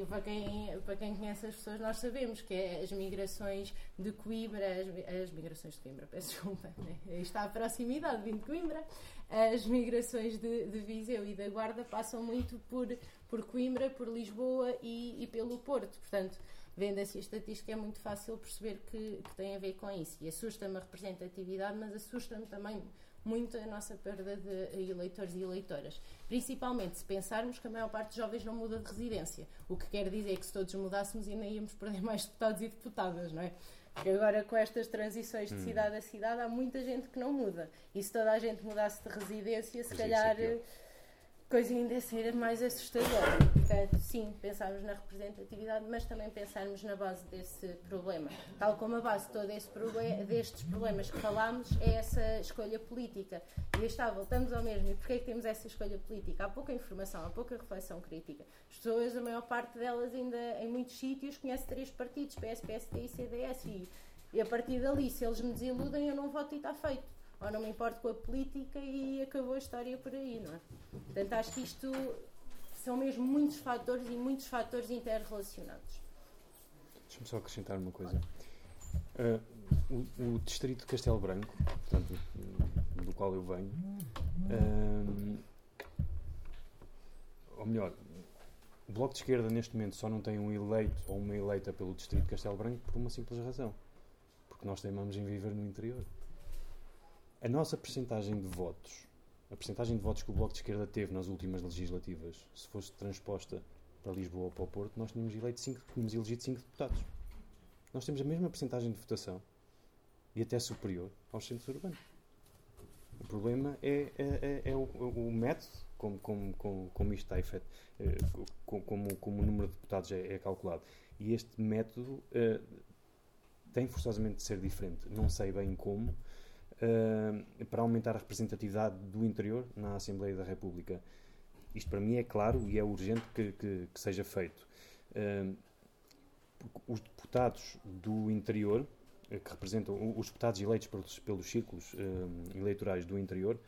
E para quem, para quem conhece as pessoas, nós sabemos que é as migrações de Coimbra, as, as migrações de Coimbra, peço desculpa, né? está a proximidade, vindo de Coimbra, as migrações de, de Viseu e da Guarda passam muito por, por Coimbra, por Lisboa e, e pelo Porto, portanto. Vendo-se a estatística, é muito fácil perceber que, que tem a ver com isso. E assusta-me a representatividade, mas assusta-me também muito a nossa perda de eleitores e eleitoras. Principalmente se pensarmos que a maior parte dos jovens não muda de residência. O que quer dizer que se todos mudássemos ainda íamos perder mais deputados e deputadas, não é? Porque agora com estas transições de hum. cidade a cidade há muita gente que não muda. E se toda a gente mudasse de residência, se calhar coisa ainda a ser mais assustadora. Portanto, sim, pensarmos na representatividade, mas também pensarmos na base desse problema. Tal como a base de todo esse problema, destes problemas que falámos é essa escolha política. E está, voltamos ao mesmo. E porquê é que temos essa escolha política? Há pouca informação, há pouca reflexão crítica. As pessoas, a maior parte delas ainda, em muitos sítios, conhecem três partidos, PS, PSD e CDS. E, e a partir dali, se eles me desiludem, eu não voto e está feito ou não me importo com a política e acabou a história por aí, não é? Portanto, acho que isto são mesmo muitos fatores e muitos fatores interrelacionados. Deixa-me só acrescentar uma coisa. Uh, o, o, distrito de Castelo Branco, portanto, do qual eu venho, uh, ou melhor, o Bloco de Esquerda neste momento só não tem um eleito ou uma eleita pelo distrito de Castelo Branco por uma simples razão. Porque nós teimamos em viver no interior a nossa percentagem de votos, a percentagem de votos que o Bloco de Esquerda teve nas últimas legislativas, se fosse transposta para Lisboa ou para o Porto, nós tínhamos, eleito cinco, tínhamos elegido 5 deputados. Nós temos a mesma percentagem de votação e até superior aos centros urbanos. O problema é, é, é, é o, o, método como, como, como, como isto está efeito, eh, como, como o número de deputados é, é calculado. E este método uh, tem forçosamente de ser diferente. Não sei bem como, uh, para aumentar a representatividade do interior na Assembleia da República. Isto para mim é claro e é urgente que, que, que seja feito. Uh, os deputados do interior, eh, que representam os deputados eleitos pelos, pelos círculos uh, eleitorais do interior,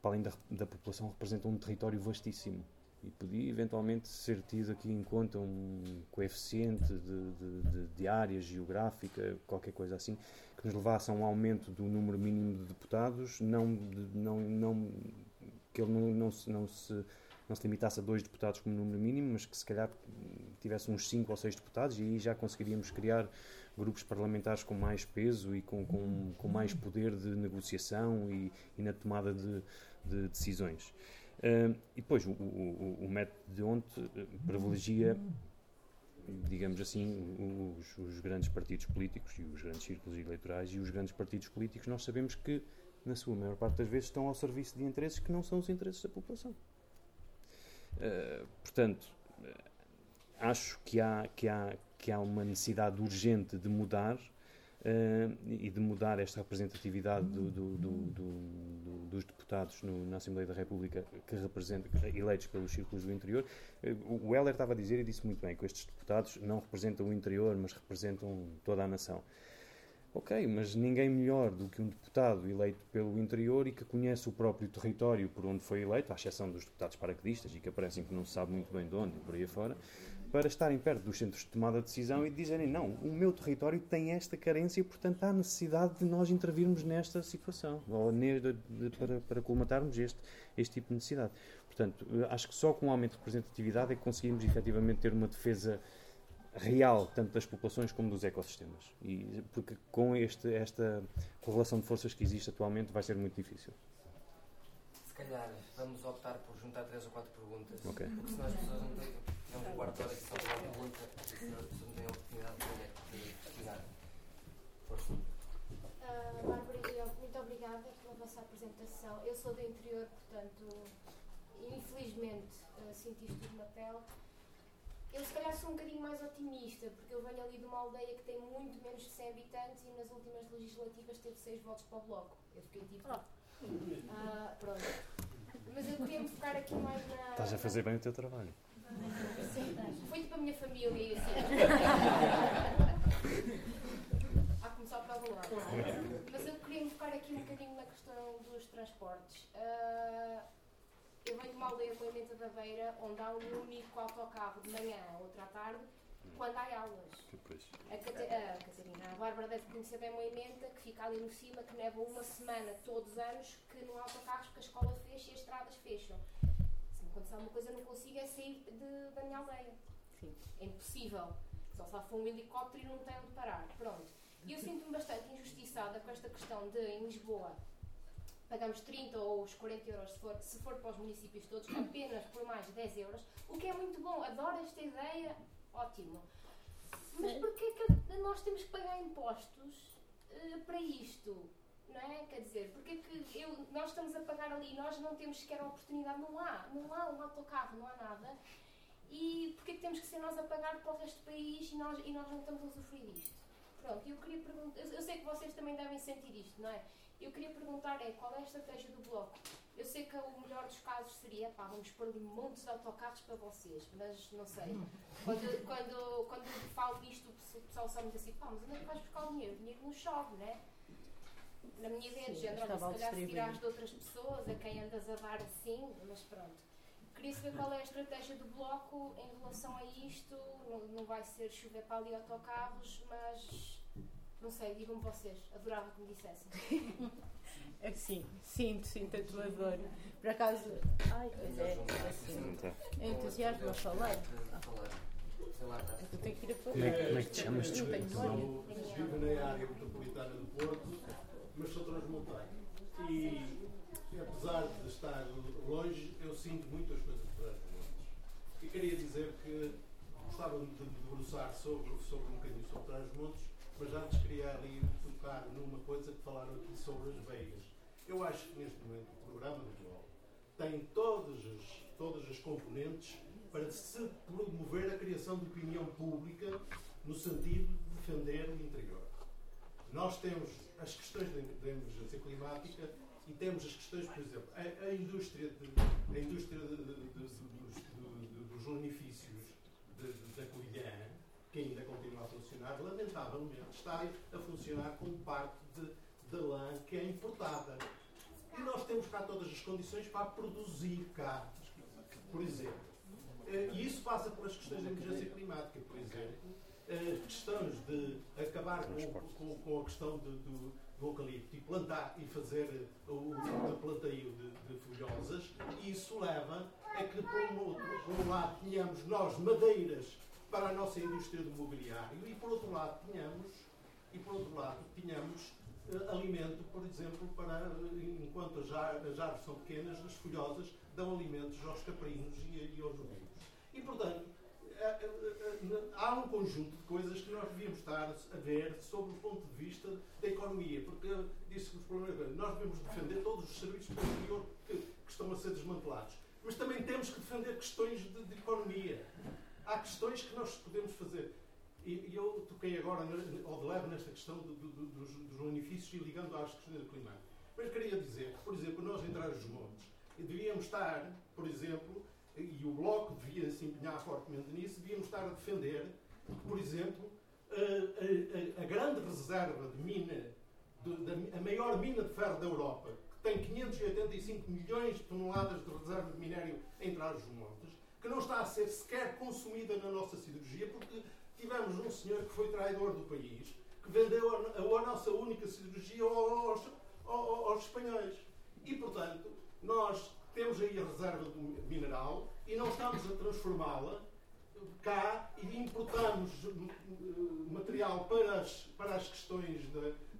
para além da, da população, representam um território vastíssimo e podia eventualmente ser tido aqui em conta um coeficiente de, de, de, de, área geográfica, qualquer coisa assim, que nos levasse a um aumento do número mínimo de deputados, não, não, não, que ele não, não, se, não, se, não se limitasse a dois deputados como número mínimo, mas que se calhar tivesse uns cinco ou seis deputados e aí já conseguiríamos criar grupos parlamentares com mais peso e com, com, com mais poder de negociação e, e na tomada de, de decisões. E depois, o, o, o método de ontem privilegia, digamos assim, os, os, grandes partidos políticos e os grandes círculos eleitorais. E os grandes partidos políticos, nós sabemos que, na sua maior parte das vezes, estão ao serviço de interesses que não são os interesses da população. Uh, portanto, acho que há, que, há, que há uma necessidade urgente de mudar uh, e de mudar esta representatividade do, do, do, dos deputados no, na Assembleia da República que representam, eleitos pelos círculos do interior. Uh, o Heller estava a dizer e disse muito bem que estes deputados não representam o interior, mas representam toda a nação. Ok, mas ninguém melhor do que um deputado eleito pelo interior e que conhece o próprio território por onde foi eleito, à exceção dos deputados paraquedistas e que aparecem que não se sabe muito bem de onde e por aí afora, para estarem perto dos centros de tomada de decisão e dizerem não, o meu território tem esta carência e, portanto, há necessidade de nós intervirmos nesta situação ou para, para colmatarmos este, este tipo de necessidade. Portanto, acho que só com um aumento de representatividade é que conseguimos efetivamente ter uma defesa real, tanto das populações como dos ecossistemas. E, porque com este, esta correlação de forças que existe atualmente vai ser muito difícil. Se calhar vamos optar por juntar três ou quatro perguntas, okay. porque senão as pessoas não têm quarto hora que só uma pergunta e não têm a oportunidade de pesquisar. Força. Uh, Bárbara muito obrigada pela vossa apresentação. Eu sou do interior, portanto, infelizmente, uh, sinto isto tudo na pele. Eu, se calhar, sou um bocadinho mais otimista, porque eu venho ali de uma aldeia que tem muito menos de 100 habitantes e nas últimas legislativas teve 6 votos para o Bloco. Eu fiquei tipo. Uh, pronto. Mas eu queria me focar aqui mais na. Estás a fazer bem o teu trabalho. Foi tipo a minha família e assim. a começar para algum lado. Mas eu queria me focar aqui um bocadinho na questão dos transportes. Uh, eu venho de uma aldeia com a Menta da Beira, onde há um único autocarro de manhã, outro à tarde, quando há aulas. A, Cata a Catarina, a Bárbara deve conhecer bem uma emenda que fica ali no cima, que neva uma semana todos os anos, que não há autocarros porque a escola fecha e as estradas fecham quando se há uma coisa não consigo é sair de, da minha aldeia. Sim. É impossível. Só se lá for um helicóptero e não tem onde parar. Pronto. E eu sinto-me bastante injustiçada com esta questão de, em Lisboa, pagamos 30 ou os 40 euros se for, se for para os municípios todos, apenas por mais de 10 euros, o que é muito bom. Adoro esta ideia, ótimo. Mas porquê que nós temos que pagar impostos uh, para isto? Não é? Quer dizer, porque é que eu, nós estamos a pagar ali e nós não temos sequer a oportunidade, não há, não há um autocarro, não há nada. E porque é que temos que ser nós a pagar para o resto do país e nós, e nós não estamos a usufruir disto? Pronto, eu queria perguntar, eu sei que vocês também devem sentir isto, não é? Eu queria perguntar é, qual é a estratégia do Bloco? Eu sei que o melhor dos casos seria, pá, vamos pôr ali montes de autocarros para vocês, mas não sei. Quando, quando, quando falo isto, o pessoal só me diz assim, pá, mas onde é que vais buscar o dinheiro? O dinheiro não chove, não é? Na minha ideia de género, se calhar se tirares de outras pessoas, a quem andas a dar assim, mas pronto. Queria saber qual é a estratégia do Bloco em relação a isto. Não, não vai ser chover para ali autocarros, mas não sei, digam-me vocês. Adorava que me dissessem. É sim, sinto, sinto a tua dor. Por acaso. Ai, pois é. Assim, é entusiasmo, eu falei. Eu tenho que ir a Como é, como é que te chamas? Desculpa. Vivo na área metropolitana do Porto mas sou transmontano. E apesar de estar longe, eu sinto muitas coisas de transmontes. E queria dizer que gostava de debruçar sobre, sobre um bocadinho sobre transmontes, mas antes queria ali tocar numa coisa que falaram aqui sobre as veias. Eu acho que neste momento o programa do UOL tem todas as, todas as componentes para se promover a criação de opinião pública no sentido de defender o interior. Nós temos as questões da emergência climática e temos as questões, por exemplo, a, a indústria, de, a indústria de, de, dos lanifícios da Covilhã, que ainda continua a funcionar, lamentavelmente está a funcionar com parte de, lã que é importada. E nós temos cá todas as condições para produzir cá, por exemplo. Eh, e isso passa pelas questões da emergência climática, por exemplo uh, questões de acabar com, com, com a questão de, do, do eucalipto e plantar e fazer o, o planteio de, de folhosas, isso leva a que, por um, outro, por um lado, tenhamos nós madeiras para a nossa indústria do mobiliário e, por outro lado, tenhamos e, por outro lado, tínhamos uh, alimento, por exemplo, para, enquanto as, as árvores são pequenas, as folhosas dão alimentos aos caprinos e, e aos ovinos. E, portanto, há um conjunto de coisas que nós devíamos estar a ver sobre o ponto de vista da economia, porque disse que os problemas nós devemos defender todos os serviços do exterior que, que, estão a ser desmantelados, mas também temos que defender questões de, de economia. Há questões que nós podemos fazer. E, e eu toquei agora, ou de leve, nesta questão do, do, dos, dos benefícios e ligando às questões do climático. Mas queria dizer que, por exemplo, nós entrar nos montes, devíamos estar, por exemplo, e o Bloco devia se empenhar fortemente nisso, devíamos estar a defender que, por exemplo, a, a, a grande reserva de mina, de, de, a maior mina de ferro da Europa, que tem 585 milhões de toneladas de reserva de minério em Trás-os-Montes, que não está a ser sequer consumida na nossa siderurgia, porque tivemos um senhor que foi traidor do país, que vendeu a, a, nossa única siderurgia aos, aos, aos espanhóis. E, portanto, nós temos aí a reserva do mineral e não estamos a transformá-la cá e importamos eh, material para as, para as questões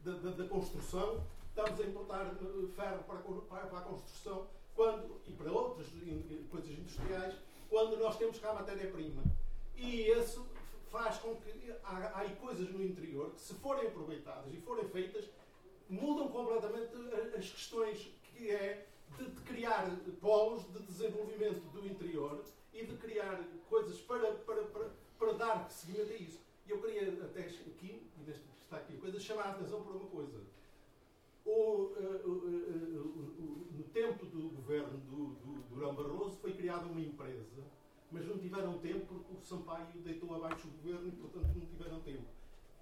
da, construção, estamos a importar eh, ferro para, para, para, a construção quando, e para outras coisas industriais, quando nós temos cá a matéria-prima. E isso faz com que há, há coisas no interior que, se forem aproveitadas e forem feitas, mudam completamente as questões que é de, de, criar polos de desenvolvimento do interior e de criar coisas para, para, para, para dar seguimento a isso. E eu queria até aqui, e neste está aqui a coisa, chamar a atenção para uma coisa. O, uh, uh, uh, no tempo do governo do, do Durão Barroso foi criada uma empresa, mas não tiveram tempo porque o Sampaio deitou abaixo o governo e, portanto, não tiveram tempo.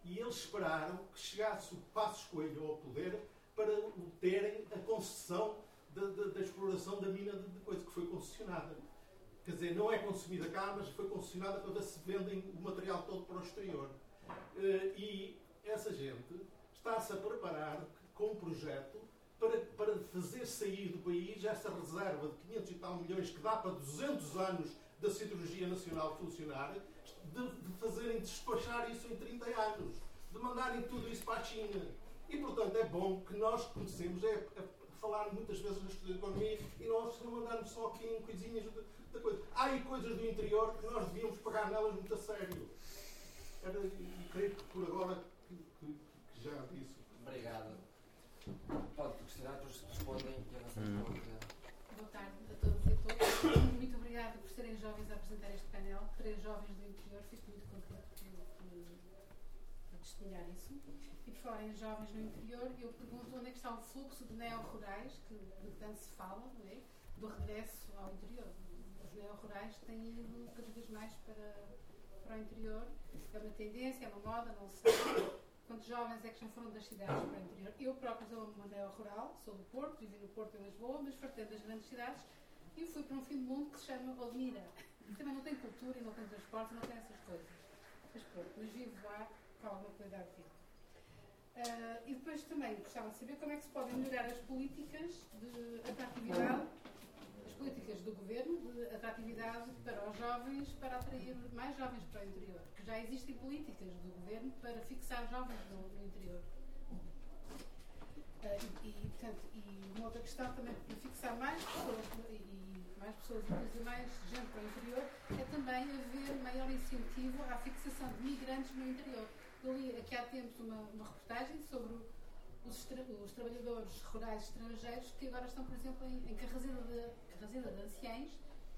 E eles esperaram que chegasse o Passos Coelho ao poder para terem a concessão da, da, da exploração da mina de, de coisa que foi concessionada. Quer dizer, não é consumida cá, mas foi concessionada para se vendem o material todo para o exterior. Uh, e essa gente está-se a preparar com um projeto para, para fazer sair do país essa reserva de 500 e tal milhões que dá para 200 anos da cirurgia nacional funcionar, de, de fazerem despachar isso em 30 anos, de mandarem tudo isso para a China. E, portanto, é bom que nós conhecemos é, é falar muitas vezes na estudo de economia e nós não andarmos só aqui em coisinhas da coisa. Há aí coisas do interior que nós devíamos pagar nelas muito a sério. Era, e creio que por agora que, que, que já disse. Obrigado. Pode questionar, depois respondem e avançamos para Boa tarde a todos e a todas. Muito obrigada por serem jovens a apresentar este painel. Três jovens do interior, fico muito contente por testemunhar isso falar em jovens no interior, eu pergunto onde é que está o fluxo de neo-rurais, que de tanto se fala, é? do regresso ao interior. Os neo-rurais têm ido cada vez mais para, para o interior. É uma tendência, é uma moda, não sei. Quantos jovens é que já foram das cidades para o interior? Eu próprio sou uma neo-rural, sou do Porto, vivi no Porto em Lisboa, mas fartei das grandes cidades e fui para um fim do mundo que se chama Odmira. Também não tem cultura e não tem transporte, não tem essas coisas. Mas pronto, mas vivo lá alguma qualidade de vida. Uh, e depois também gostava de saber como é que se podem melhorar as políticas de atratividade, as políticas do governo de atratividade para os jovens, para atrair mais jovens para o interior. Já existem políticas do governo para fixar jovens no, no interior. Uh, e, e, portanto, e uma outra questão também para fixar mais pessoas e mais pessoas, inclusive mais gente para o interior, é também haver maior incentivo à fixação de migrantes no interior eu li aqui há tempos uma, uma reportagem sobre os, os, trabalhadores rurais estrangeiros que agora estão, por exemplo, em, em Carrazeda, de, de Anciães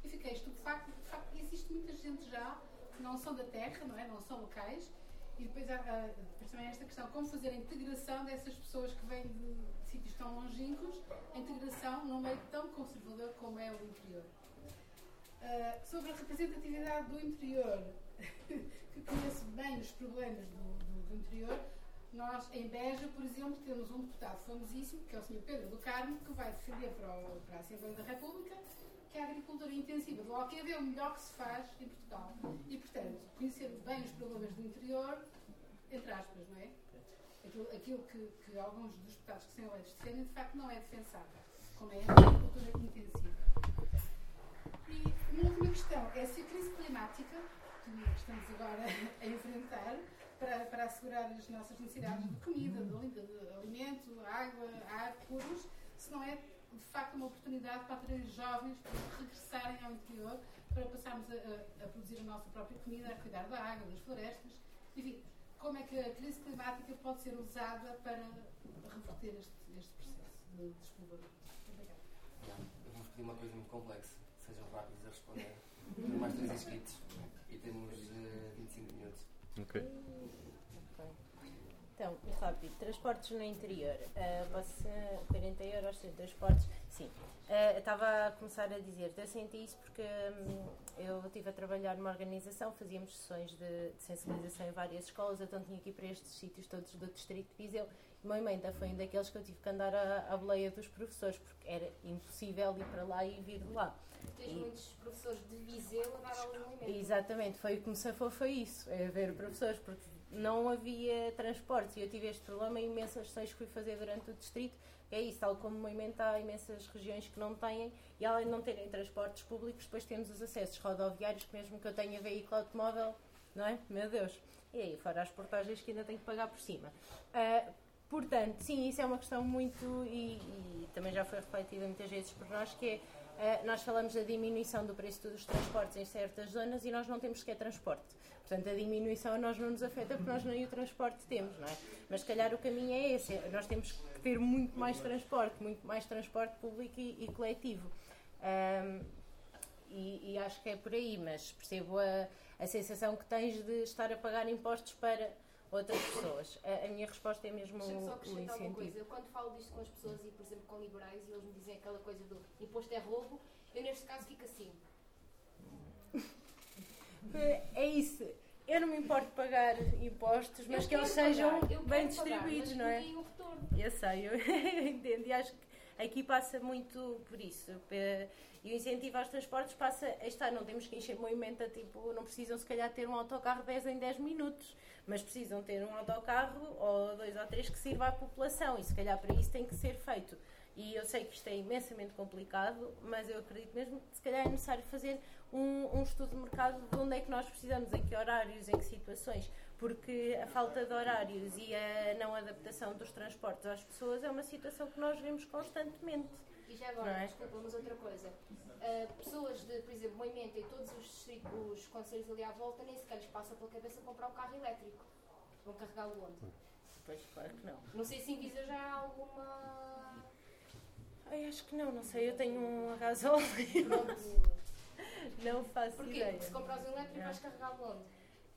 e fiquei estupefacto. De facto, existe muita gente já que não são da terra, não é? Não são locais. E depois, há, há, depois também esta questão, como fazer a integração dessas pessoas que vêm de, de sítios tão longínquos, a integração num meio tão conservador como é o interior. Uh, sobre a representatividade do interior, que conhece bem os problemas do, do, do, interior, nós, em Beja, por exemplo, temos um deputado famosíssimo, que é o Sr. Pedro do Carmo, que vai defender para, o, para a Assembleia da República que a agricultura intensiva do Alqueva é o melhor que se faz em Portugal. E, portanto, conhecer bem os problemas do interior, entre aspas, não é? Aquilo, aquilo que, que, alguns dos deputados que são eleitos defendem, de facto, não é defensável, como é a agricultura intensiva. E uma última questão é se a crise climática que estamos agora a enfrentar para, para assegurar as nossas necessidades de comida, de, alimento, água, ar puros, se não é de facto uma oportunidade para atrair jovens para regressarem ao interior, para passarmos a, a, produzir a nossa própria comida, a cuidar da água, das florestas. Enfim, como é que a crise climática pode ser usada para reverter este, este processo de despovoamento? Obrigada. Vamos pedir uma coisa muito complexa, sejam rápidos a responder. Mais três inscritos temos uh, 25 minutos. Ok. Então, rápido, transportes no interior. Uh, você, 40 euros, transportes. Sim. Uh, estava a começar a dizer, eu senti isso porque um, eu estive a trabalhar numa organização, fazíamos sessões de, de, sensibilização em várias escolas, então tinha que ir para estes sítios todos do Distrito de Viseu. E meu ainda foi um daqueles que eu tive que andar à, à boleia dos professores, porque era impossível ir para lá e vir de lá. Tens e, muitos professores de Viseu a dar aulas no Exatamente, foi o que me safou, foi isso, é ver professores, porque não havia transportes e eu tive este problema em imensas sessões que fui fazer durante o distrito. É isso, tal como o movimento há imensas regiões que não têm e além de não terem transportes públicos, depois temos os acessos rodoviários, que mesmo que eu tenha veículo automóvel, não é? Meu Deus. E aí, fora as portagens que ainda tenho que pagar por cima. Uh, portanto, sim, isso é uma questão muito, e, e também já foi refletida muitas vezes por nós, que é Uh, nós falamos da diminuição do preço dos transportes em certas zonas e nós não temos sequer transporte. Portanto, a diminuição a nós não nos afeta porque nós nem o transporte temos, não é? Mas se calhar o caminho é esse, é, nós temos que ter muito mais transporte, muito mais transporte público e, e coletivo. Um, e, e, acho que é por aí, mas percebo a, a sensação que tens de estar a pagar impostos para outras pessoas. A, a minha resposta é mesmo só acrescentar uma coisa. Eu quando falo disto com as pessoas e, por exemplo, com liberais, e eles me dizem aquela coisa do imposto é roubo, eu neste caso fico assim. É isso. Eu não me importo pagar impostos, mas eu que eles sejam bem distribuídos, pagar, não é? Um. Eu sei, eu entendo. E acho que aqui passa muito por isso. E o incentivo aos transportes passa a estar, não temos que encher movimento, tipo, não precisam se calhar ter um autocarro 10 em 10 minutos, mas precisam ter um autocarro ou dois ou três que sirva à população e se calhar para isso tem que ser feito. E eu sei que isto é imensamente complicado, mas eu acredito mesmo que se calhar é necessário fazer um, um, estudo de mercado de onde é que nós precisamos, em que horários, em que situações, porque a falta de horários e a não adaptação dos transportes às pessoas é uma situação que nós vemos constantemente. E já agora, é? desculpa, mas outra coisa. Uh, pessoas de, por exemplo, Moimenta e todos os, os conselhos ali à volta nem sequer lhes passa pela cabeça comprar um carro elétrico. Vão carregá-lo onde? Pois, claro que não. Não sei se em Visa já há alguma. Ai, acho que não, não sei. Eu tenho um a gasóleo. não faço Porquê? ideia. Porque se compras um elétrico vais carregá-lo onde?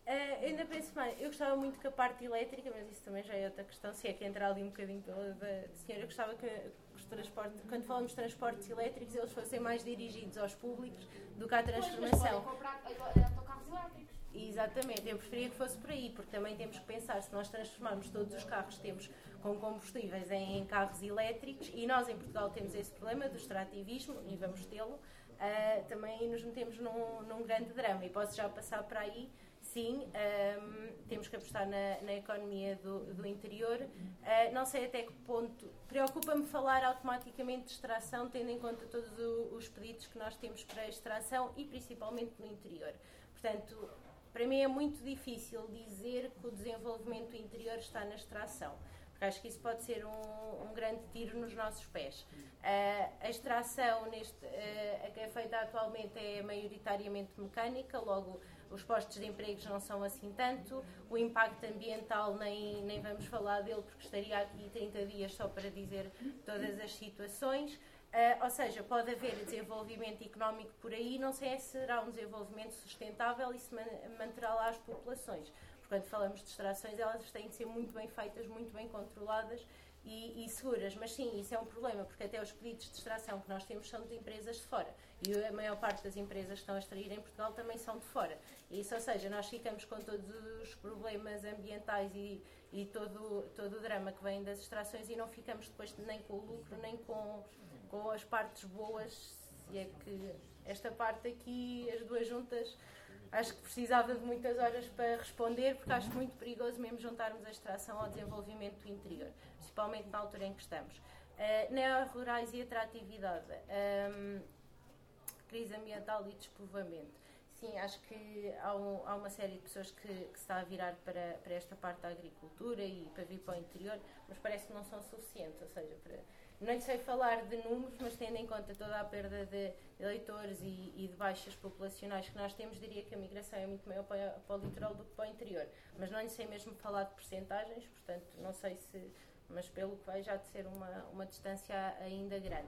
Uh, ainda penso mais, eu gostava muito que a parte elétrica, mas isso também já é outra questão, se é que entrar ali um bocadinho pela da senhora, eu gostava que os transportes, quando falamos de transportes elétricos, eles fossem mais dirigidos aos públicos do que à transformação. Pois, mas comprar autocarros elétricos. Exatamente, eu preferia que fosse por aí, porque também temos que pensar, se nós transformarmos todos os carros que temos com combustíveis em, em carros elétricos, e nós em Portugal temos esse problema do extrativismo, e vamos tê-lo, uh, também nos metemos num, num grande drama, e posso já passar para aí sim, um, temos que apostar na, na economia do, do interior. Uh, não sei até que ponto. Preocupa-me falar automaticamente de extração, tendo em conta todos os pedidos que nós temos para extração e principalmente no interior. Portanto, para mim é muito difícil dizer que o desenvolvimento do interior está na extração. Porque acho que isso pode ser um, um grande tiro nos nossos pés. Uh, a extração neste, uh, a que é feita atualmente é maioritariamente mecânica, logo os postos de empregos não são assim tanto, o impacto ambiental nem, nem vamos falar dele porque estaria aqui 30 dias só para dizer todas as situações. Uh, ou seja, pode haver desenvolvimento económico por aí, não sei se será um desenvolvimento sustentável e se manterá lá as populações. Porque quando falamos de extrações, elas têm de ser muito bem feitas, muito bem controladas e, e, seguras. Mas sim, isso é um problema, porque até os pedidos de extração que nós temos são de empresas de fora. E a maior parte das empresas que estão a extrair em Portugal também são de fora. Isso, ou seja, nós ficamos com todos os problemas ambientais e, e todo, todo o drama que vem das extrações e não ficamos depois nem com o lucro, nem com, com as partes boas. E é que esta parte aqui, as duas juntas, acho que precisava de muitas horas para responder, porque acho muito perigoso mesmo juntarmos a extração ao desenvolvimento do interior, principalmente na altura em que estamos. Uh, neo-rurais e atratividade, um, crise ambiental e despovoamento. Sim, acho que há, um, há uma série de pessoas que, que, se está a virar para, para esta parte da agricultura e para vir para o interior, mas parece que não são suficientes. Ou seja, para, não sei falar de números, mas tendo em conta toda a perda de eleitores e, e, de baixas populacionais que nós temos, diria que a migração é muito maior para, para o litoral do que para o interior. Mas não lhe sei mesmo falar de percentagens, portanto, não sei se. Mas pelo que vai já de ser uma, uma distância ainda grande.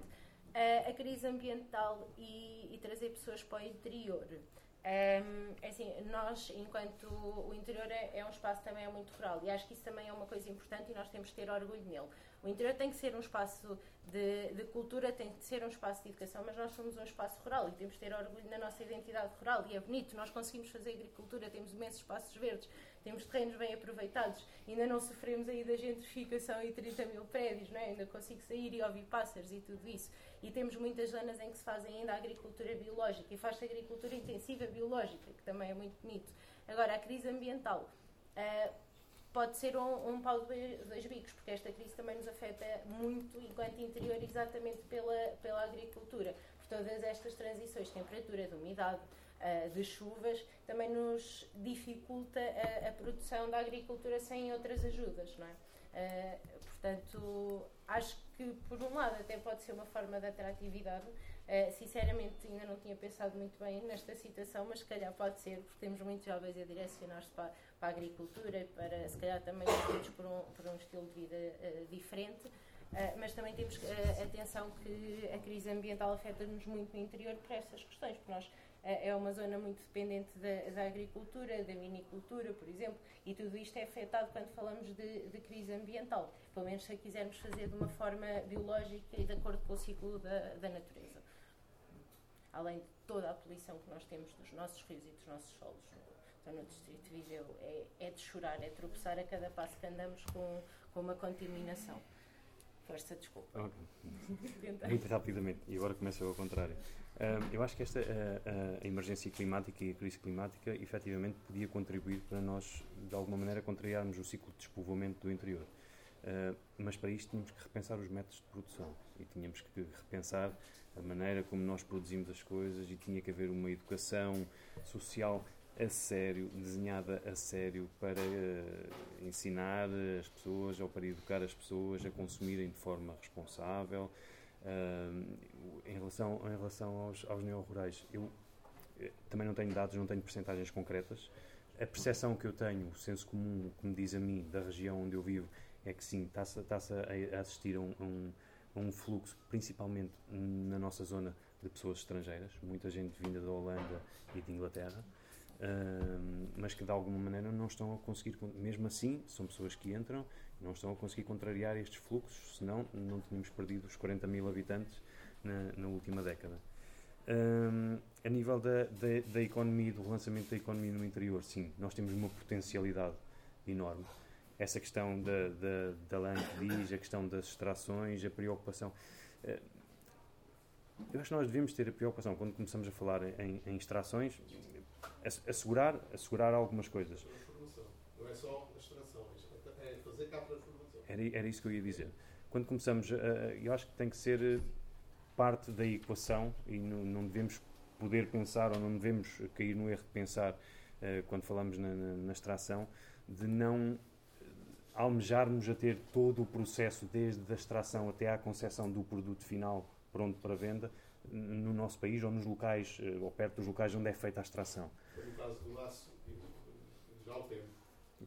Uh, a crise ambiental e, e trazer pessoas para o interior. Um, é assim, nós, enquanto o interior é, é, um espaço também é muito rural, e acho que isso também é uma coisa importante e nós temos que ter orgulho nele. O interior tem que ser um espaço de, de, cultura, tem que ser um espaço de educação, mas nós somos um espaço rural e temos que ter orgulho na nossa identidade rural. E é bonito, nós conseguimos fazer agricultura, temos imensos espaços verdes, temos terrenos bem aproveitados, ainda não sofremos aí da gentrificação e 30 mil prédios, não é? ainda consigo sair e ouvir pássaros e tudo isso. E temos muitas zonas em que se faz ainda agricultura biológica e faz-se agricultura intensiva biológica, que também é muito bonito. Agora, a crise ambiental. Uh, pode ser um, um pau de dois bicos, porque esta crise também nos afeta muito enquanto interior, exatamente pela, pela agricultura. Por todas estas transições temperatura, de umidade, uh, de chuvas, também nos dificulta a, a, produção da agricultura sem outras ajudas, não é? Uh, portanto, acho que por um lado até pode ser uma forma de atratividade. Uh, sinceramente, ainda não tinha pensado muito bem nesta situação, mas se calhar pode ser, porque temos muitos jovens a direcionar-se para, para a agricultura, para se calhar também por um, por um estilo de vida diferente. Uh, mas também temos uh, atenção que a crise ambiental afeta-nos muito no interior por essas questões, porque nós é uma zona muito dependente da, da, agricultura, da minicultura, por exemplo, e tudo isto é afetado quando falamos de, de, crise ambiental, pelo menos se a quisermos fazer de uma forma biológica e de acordo com o ciclo da, da natureza. Além de toda a poluição que nós temos dos nossos rios e dos nossos solos então, no Distrito de Viseu, é, é de chorar, é tropeçar a cada passo que andamos com, com uma contaminação. Força, desculpa. Okay. Muito rapidamente, e agora começa ao contrário. Um, eu acho que esta a, a, emergência climática e a crise climática efetivamente podia contribuir para nós, de alguma maneira, contrariarmos o ciclo de despovoamento do interior. Uh, mas para isto tínhamos que repensar os métodos de produção e tínhamos que repensar a maneira como nós produzimos as coisas e tinha que haver uma educação social a sério, desenhada a sério para uh, ensinar as pessoas ou para educar as pessoas a consumirem de forma responsável. Uh, em relação, em relação aos, aos neo-rurais, eu eh, também não tenho dados, não tenho percentagens concretas. A percepção que eu tenho, o senso comum que me diz a mim, da região onde eu vivo, é que sim, está-se está a assistir a um, a, um, um fluxo, principalmente na nossa zona, de pessoas estrangeiras, muita gente vinda da Holanda e de Inglaterra mas que de alguma maneira não estão a conseguir, mesmo assim, são pessoas que entram não estão a conseguir contrariar estes fluxos, senão não tínhamos perdido os 40 mil habitantes na, na última década. A nível da, da, da economia, do relançamento da economia no interior, sim, nós temos uma potencialidade enorme. Essa questão da, da, da LAN que diz, a questão das extrações, a preocupação. Uh, eu acho que nós devemos ter a preocupação, quando começamos a falar em, em extrações, assegurar, assegurar algumas coisas. Não é só a extração, é fazer cá a transformação. Era, era isso que eu ia dizer. Quando começamos, eu acho que tem que ser eh, parte da equação e não, não devemos poder pensar ou não devemos cair no erro de pensar uh, quando falamos na, na, na, extração de não almejarmos a ter todo o processo desde a extração até à concepção do produto final pronto para venda no nosso país ou nos locais uh, ou perto dos locais onde é feita a extração. No caso do aço, já o temos.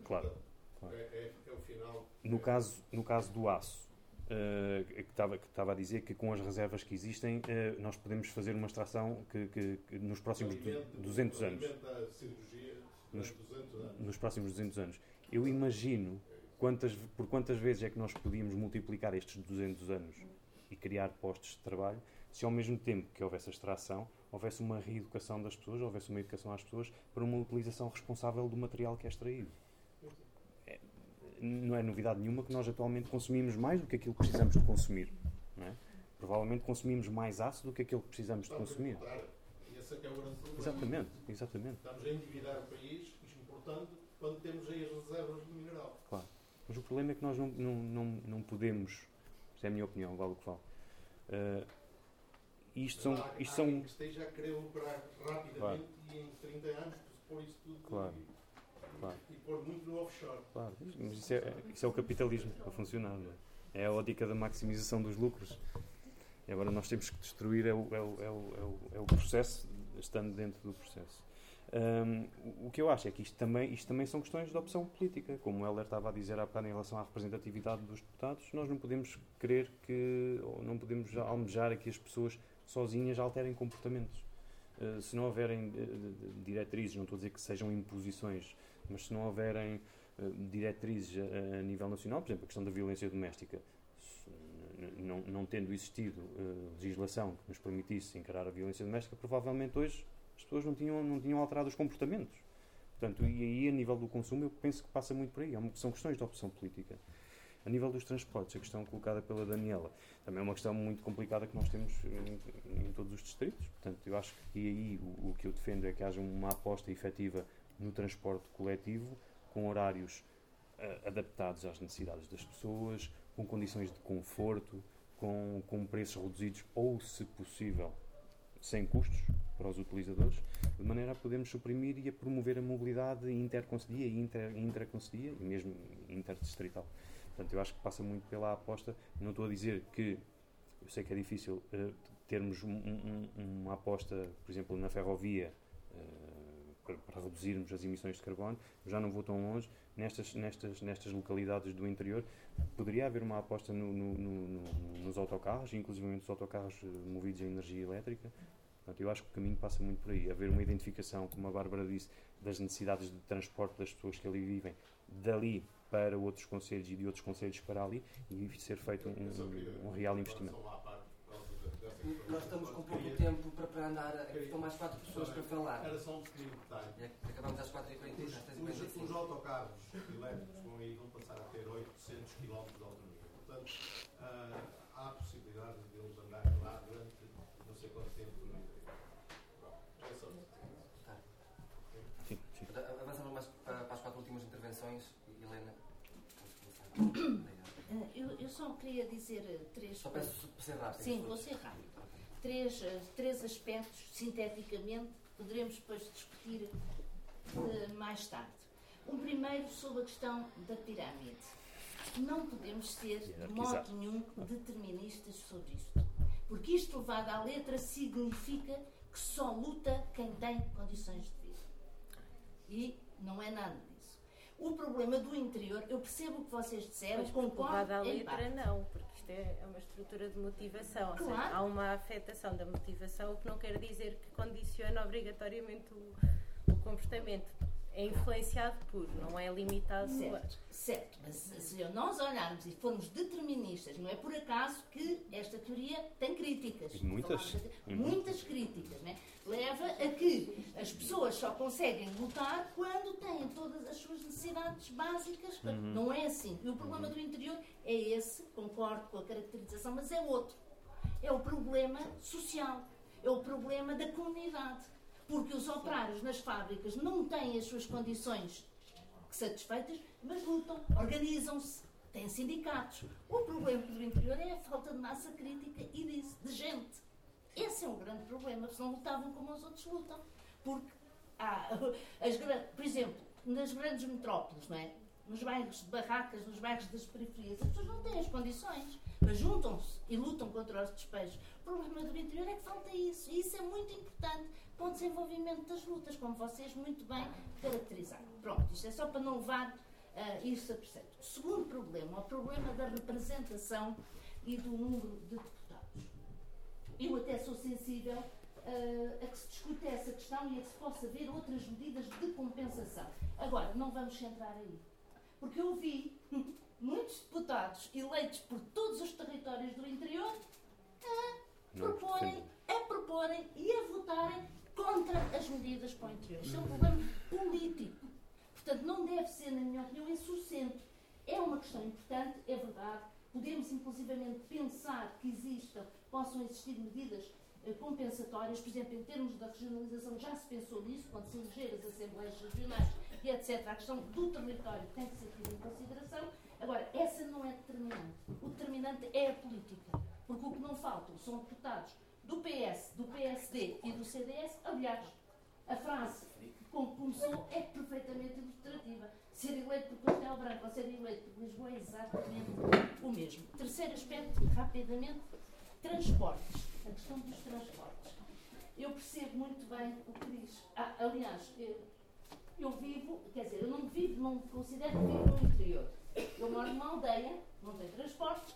Claro. claro. É, é, é, o final. No, caso, no caso do aço, uh, que, estava, que estava a dizer que com as reservas que existem, uh, nós podemos fazer uma extração que, que, que nos próximos alimenta, 200 anos. Nos, 200 anos. Nos próximos 200 anos. Eu imagino quantas, por quantas vezes é que nós podíamos multiplicar estes 200 anos e criar postos de trabalho se ao mesmo tempo que houvesse a extração, houvesse uma reeducação das pessoas, houvesse uma educação às pessoas para uma utilização responsável do material que é extraído. É, não é novidade nenhuma que nós atualmente consumimos mais do que aquilo que precisamos de consumir. É? Provavelmente consumimos mais aço do que aquilo que precisamos de consumir. Esse é que é o grande problema. Exatamente, exatamente. Estamos a endividar o país, importando, quando temos aí as reservas de mineral. Claro. Mas o problema é que nós não, não, não, não podemos, esta é a minha opinião, vale o que vale, uh, isto são. Isto são... quem esteja a querer operar rapidamente Claro. e em 30 anos pôr isso tudo Claro. e, Claro. e pôr muito no offshore. Claro, mas isso é, isso é o capitalismo a funcionar, não é? É a ótica da maximização dos lucros. E agora nós temos que destruir é o, é o, é o, é o, é processo, estando dentro do processo. Hum, o- que eu acho é que isto também, isto também são questões de opção política. Como o Heller estava a dizer há bocado em relação à representatividade dos deputados, nós não podemos querer que, ou não podemos almejar a que as pessoas sozinhas alterem comportamentos. Uh, se não houverem uh, diretrizes, não estou a dizer que sejam imposições, mas se não houverem uh, diretrizes a, nível nacional, por exemplo, a questão da violência doméstica, não, não tendo existido legislação que nos permitisse encarar a violência doméstica, provavelmente hoje as pessoas não tinham, não tinham alterado os comportamentos. Portanto, e aí, a nível do consumo, eu penso que passa muito por aí. São questões de opção política. A nível dos transportes, a questão colocada pela Daniela, também é uma questão muito complicada que nós temos em, em todos os distritos. Portanto, eu acho que aí o, o que eu defendo é que haja uma aposta efetiva no transporte coletivo, com horários eh, adaptados às necessidades das pessoas, com condições de conforto, com, com preços reduzidos ou, se possível, sem custos para os utilizadores, de maneira a podermos suprimir e a promover a mobilidade interconcedia e intraconcedia e mesmo interdistrital. Portanto, eu acho que passa muito pela aposta. Não estou a dizer que, eu sei que é difícil eh, termos um- um- um- uma aposta, por exemplo, na ferrovia eh, para, para reduzirmos as emissões de carbono, já não vou tão longe. Nestas, nestas, nestas localidades do interior, poderia haver uma aposta no- no- no- nos autocarros, inclusive nos autocarros eh, movidos a energia elétrica. Portanto, eu acho que o caminho passa muito por aí. Haver uma identificação, como a Bárbara disse, das necessidades de transporte das pessoas que ali vivem, dali para outros conselhos e de outros conselhos para ali, e ser feito um, um- um real investimento. Nós estamos com pouco Queria- tempo para, para andar. Estão mais quatro pessoas para falar. Era só um pequeno detalhe. E acabamos às 4h40, Os, às os, 3h45. os autocarros elétricos vão aí vão passar a ter 800 km de autonomia. Portanto, ah, há a possibilidade de eles andarem lá durante não sei quanto tempo no interior. Pronto, é só isso. Sim, sim. Portanto, Avançamos mais para, para as quatro últimas intervenções. Helena, vamos começar. Ah, Eu, eu só queria dizer eh, três Só peço para ser rápido. Sim, vou ser rápido. Três, eh, três aspectos, sinteticamente, poderemos depois discutir eh, mais tarde. Um primeiro sobre a questão da pirâmide. Não podemos ser, de modo nenhum, deterministas sobre isto. Porque isto levado à letra significa que só luta quem tem condições de vida. E não é nada. O problema do interior, eu percebo o que vocês disseram, Mas concordo à letra, não, porque isto é é uma estrutura de motivação. Ou seja, Claro. há uma afetação da motivação, o que não quer dizer que condiciona obrigatoriamente o, o comportamento. É influenciado por, não é limitado a. Certo, certo, mas se nós olharmos e formos deterministas, não é por acaso que esta teoria tem críticas. E muitas. Muitas críticas, né? Leva a que as pessoas só conseguem lutar quando têm todas as suas necessidades básicas. Não é assim. E o problema do interior é esse, concordo com a caracterização, mas é outro. É o problema social, é o problema da comunidade. Porque os operários nas fábricas não têm as suas condições satisfeitas, mas lutam, organizam-se, têm sindicatos. O problema do interior é a falta de massa crítica e disso, de gente. Esse é um grande problema, se não lutavam como os outros lutam. Porque há, as, por exemplo, nas grandes metrópoles, não é? nos bairros de barracas, nos bairros das periferias, as pessoas não têm as condições, mas juntam-se e lutam contra os despejos. O problema do interior é que falta isso, e isso é muito importante para o desenvolvimento das lutas, como vocês muito bem caracterizaram. Pronto, isto é só para não levar ah, isso a preceito. O segundo problema, o problema da representação e do número de deputados. Eu até sou sensível ah, a que se discute essa questão e a que se possa ver outras medidas de compensação. Agora, não vamos centrar aí. Porque eu vi muitos deputados eleitos por todos os territórios do interior a Não os proporem, defendem. a proporem e a votarem contra as medidas para o interior. Isto é um problema político. Portanto, não deve ser, na minha opinião, insuficiente. É uma questão importante, é verdade. Podemos, inclusivamente, pensar que existam, existir medidas eh, compensatórias, por exemplo, em termos da regionalização, já se pensou nisso, quando se eleger as assembleias regionais e etc. A questão do território tem que ser tida em consideração. Agora, essa não é determinante. O determinante é a política. Porque o que não faltam são deputados do PS, do PSD e do CDS, aliás, a frase como começou é perfeitamente ilustrativa. Ser eleito por Castelo Branco ou ser eleito por Lisboa é exatamente o mesmo. Terceiro aspecto, rapidamente, transportes. A questão dos transportes. Eu percebo muito bem o que diz. Ah, aliás, eu, eu vivo, quer dizer, eu não vivo, não considero que vivo no interior. Eu moro numa aldeia, não tem transportes,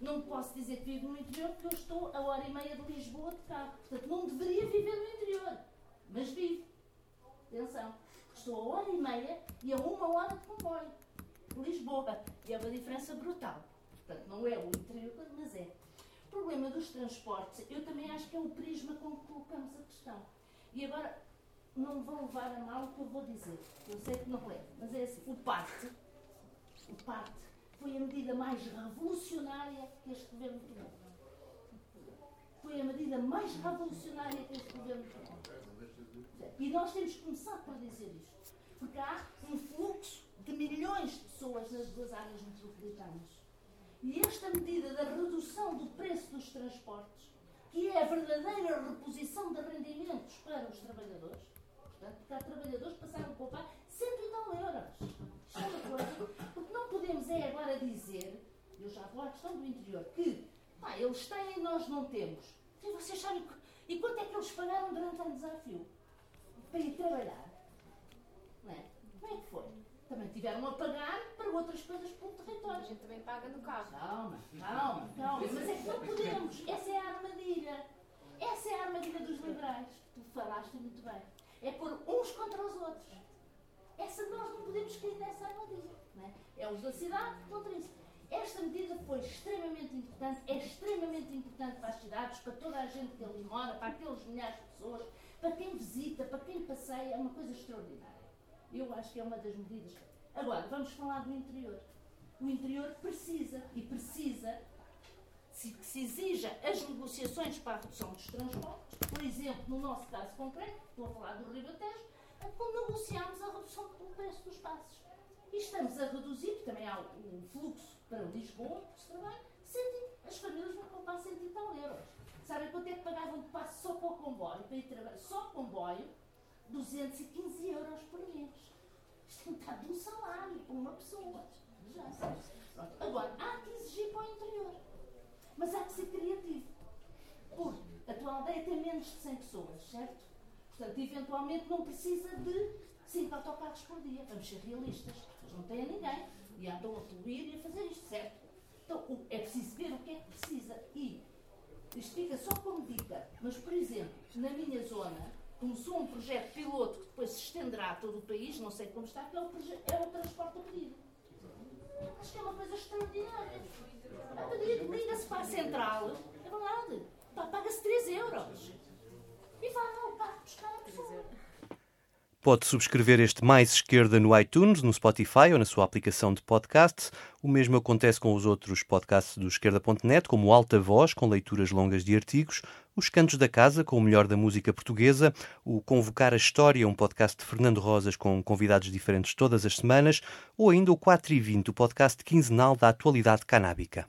não posso dizer que vivo no interior porque eu estou a hora e meia de Lisboa de carro. Portanto, não deveria viver no interior, mas vivo. Atenção, estou a hora e meia e a uma hora de comboio. Lisboa. E é uma diferença brutal. Portanto, não é o interior, mas é. Problema dos transportes, eu também acho que é o prisma com que colocamos a questão. E agora, não vão levar a mal o que eu vou dizer. Eu sei que não é, mas é assim. O parte, o parte foi a medida mais revolucionária que este governo tomou. Foi a medida mais revolucionária que este governo tomou. E nós temos que começar por dizer isto. Porque há um fluxo de milhões de pessoas nas duas áreas metropolitanas. E esta medida da redução do preço dos transportes, que é a verdadeira reposição de rendimentos para os trabalhadores, portanto, porque há trabalhadores que passaram a poupar 100 e tal euros. Isto é uma coisa, porque não podemos é agora dizer, eu já vou à questão do interior, que pá, eles têm e nós não temos. E vocês sabem, e quanto é que eles pagaram durante o desafio? para ir trabalhar. Não é? Como é que foi? Também tiveram a pagar para outras coisas pelo território. A gente também paga no carro. Calma, calma, calma. Mas é que não podemos. Essa é a armadilha. Essa é a armadilha dos liberais. Tu falaste muito bem. É pôr uns contra os outros. Essa nós não podemos cair nessa armadilha. Não é? é os da cidade contra isso. Esta medida foi extremamente importante, é extremamente importante para as cidades, para toda a gente que ali mora, para aqueles milhares de pessoas para quem visita, para quem passeia, é uma coisa extraordinária. Eu acho que é uma das medidas. Agora, vamos falar do interior. O interior precisa, e precisa, que se exija as negociações para a redução dos transportes, por exemplo, no nosso caso concreto, estou a falar do Ribatejo, quando negociámos a redução do preço dos passos. E estamos a reduzir, também há o fluxo para Lisboa, que se trabalha, as famílias vão comprar 100 e tal euros. Sabem quanto é que pagavam de passo só para o comboio, para ir trabalhar? Só comboio, 215 euros por mês. Isto é metade de um salário para uma pessoa. Já sabes. Agora, há que exigir para o interior. Mas há que ser criativo. Porque a tua aldeia tem menos de 100 pessoas, certo? Portanto, eventualmente não precisa de 5 autocarros por dia. Vamos ser realistas. Eles não têm ninguém. E andam a poluir e a fazer isto, certo? Então, é preciso ver o que é que precisa. E isto fica só como dica, mas, por exemplo, na minha zona, começou um projeto piloto que depois se estenderá a todo o país, não sei como está, que é o, é o transporte a pedido. Acho que é uma coisa extraordinária. A pedido, liga-se para a central, é verdade, paga-se 3 euros. E vai o carro buscar a pessoa. Pode subscrever este Mais Esquerda no iTunes, no Spotify ou na sua aplicação de podcast. O mesmo acontece com os outros podcasts do Esquerda.net, como Alta Voz, com leituras longas de artigos, Os Cantos da Casa, com o melhor da música portuguesa, o Convocar a História, um podcast de Fernando Rosas com convidados diferentes todas as semanas, ou ainda o 4 e 20, o podcast quinzenal da atualidade canábica.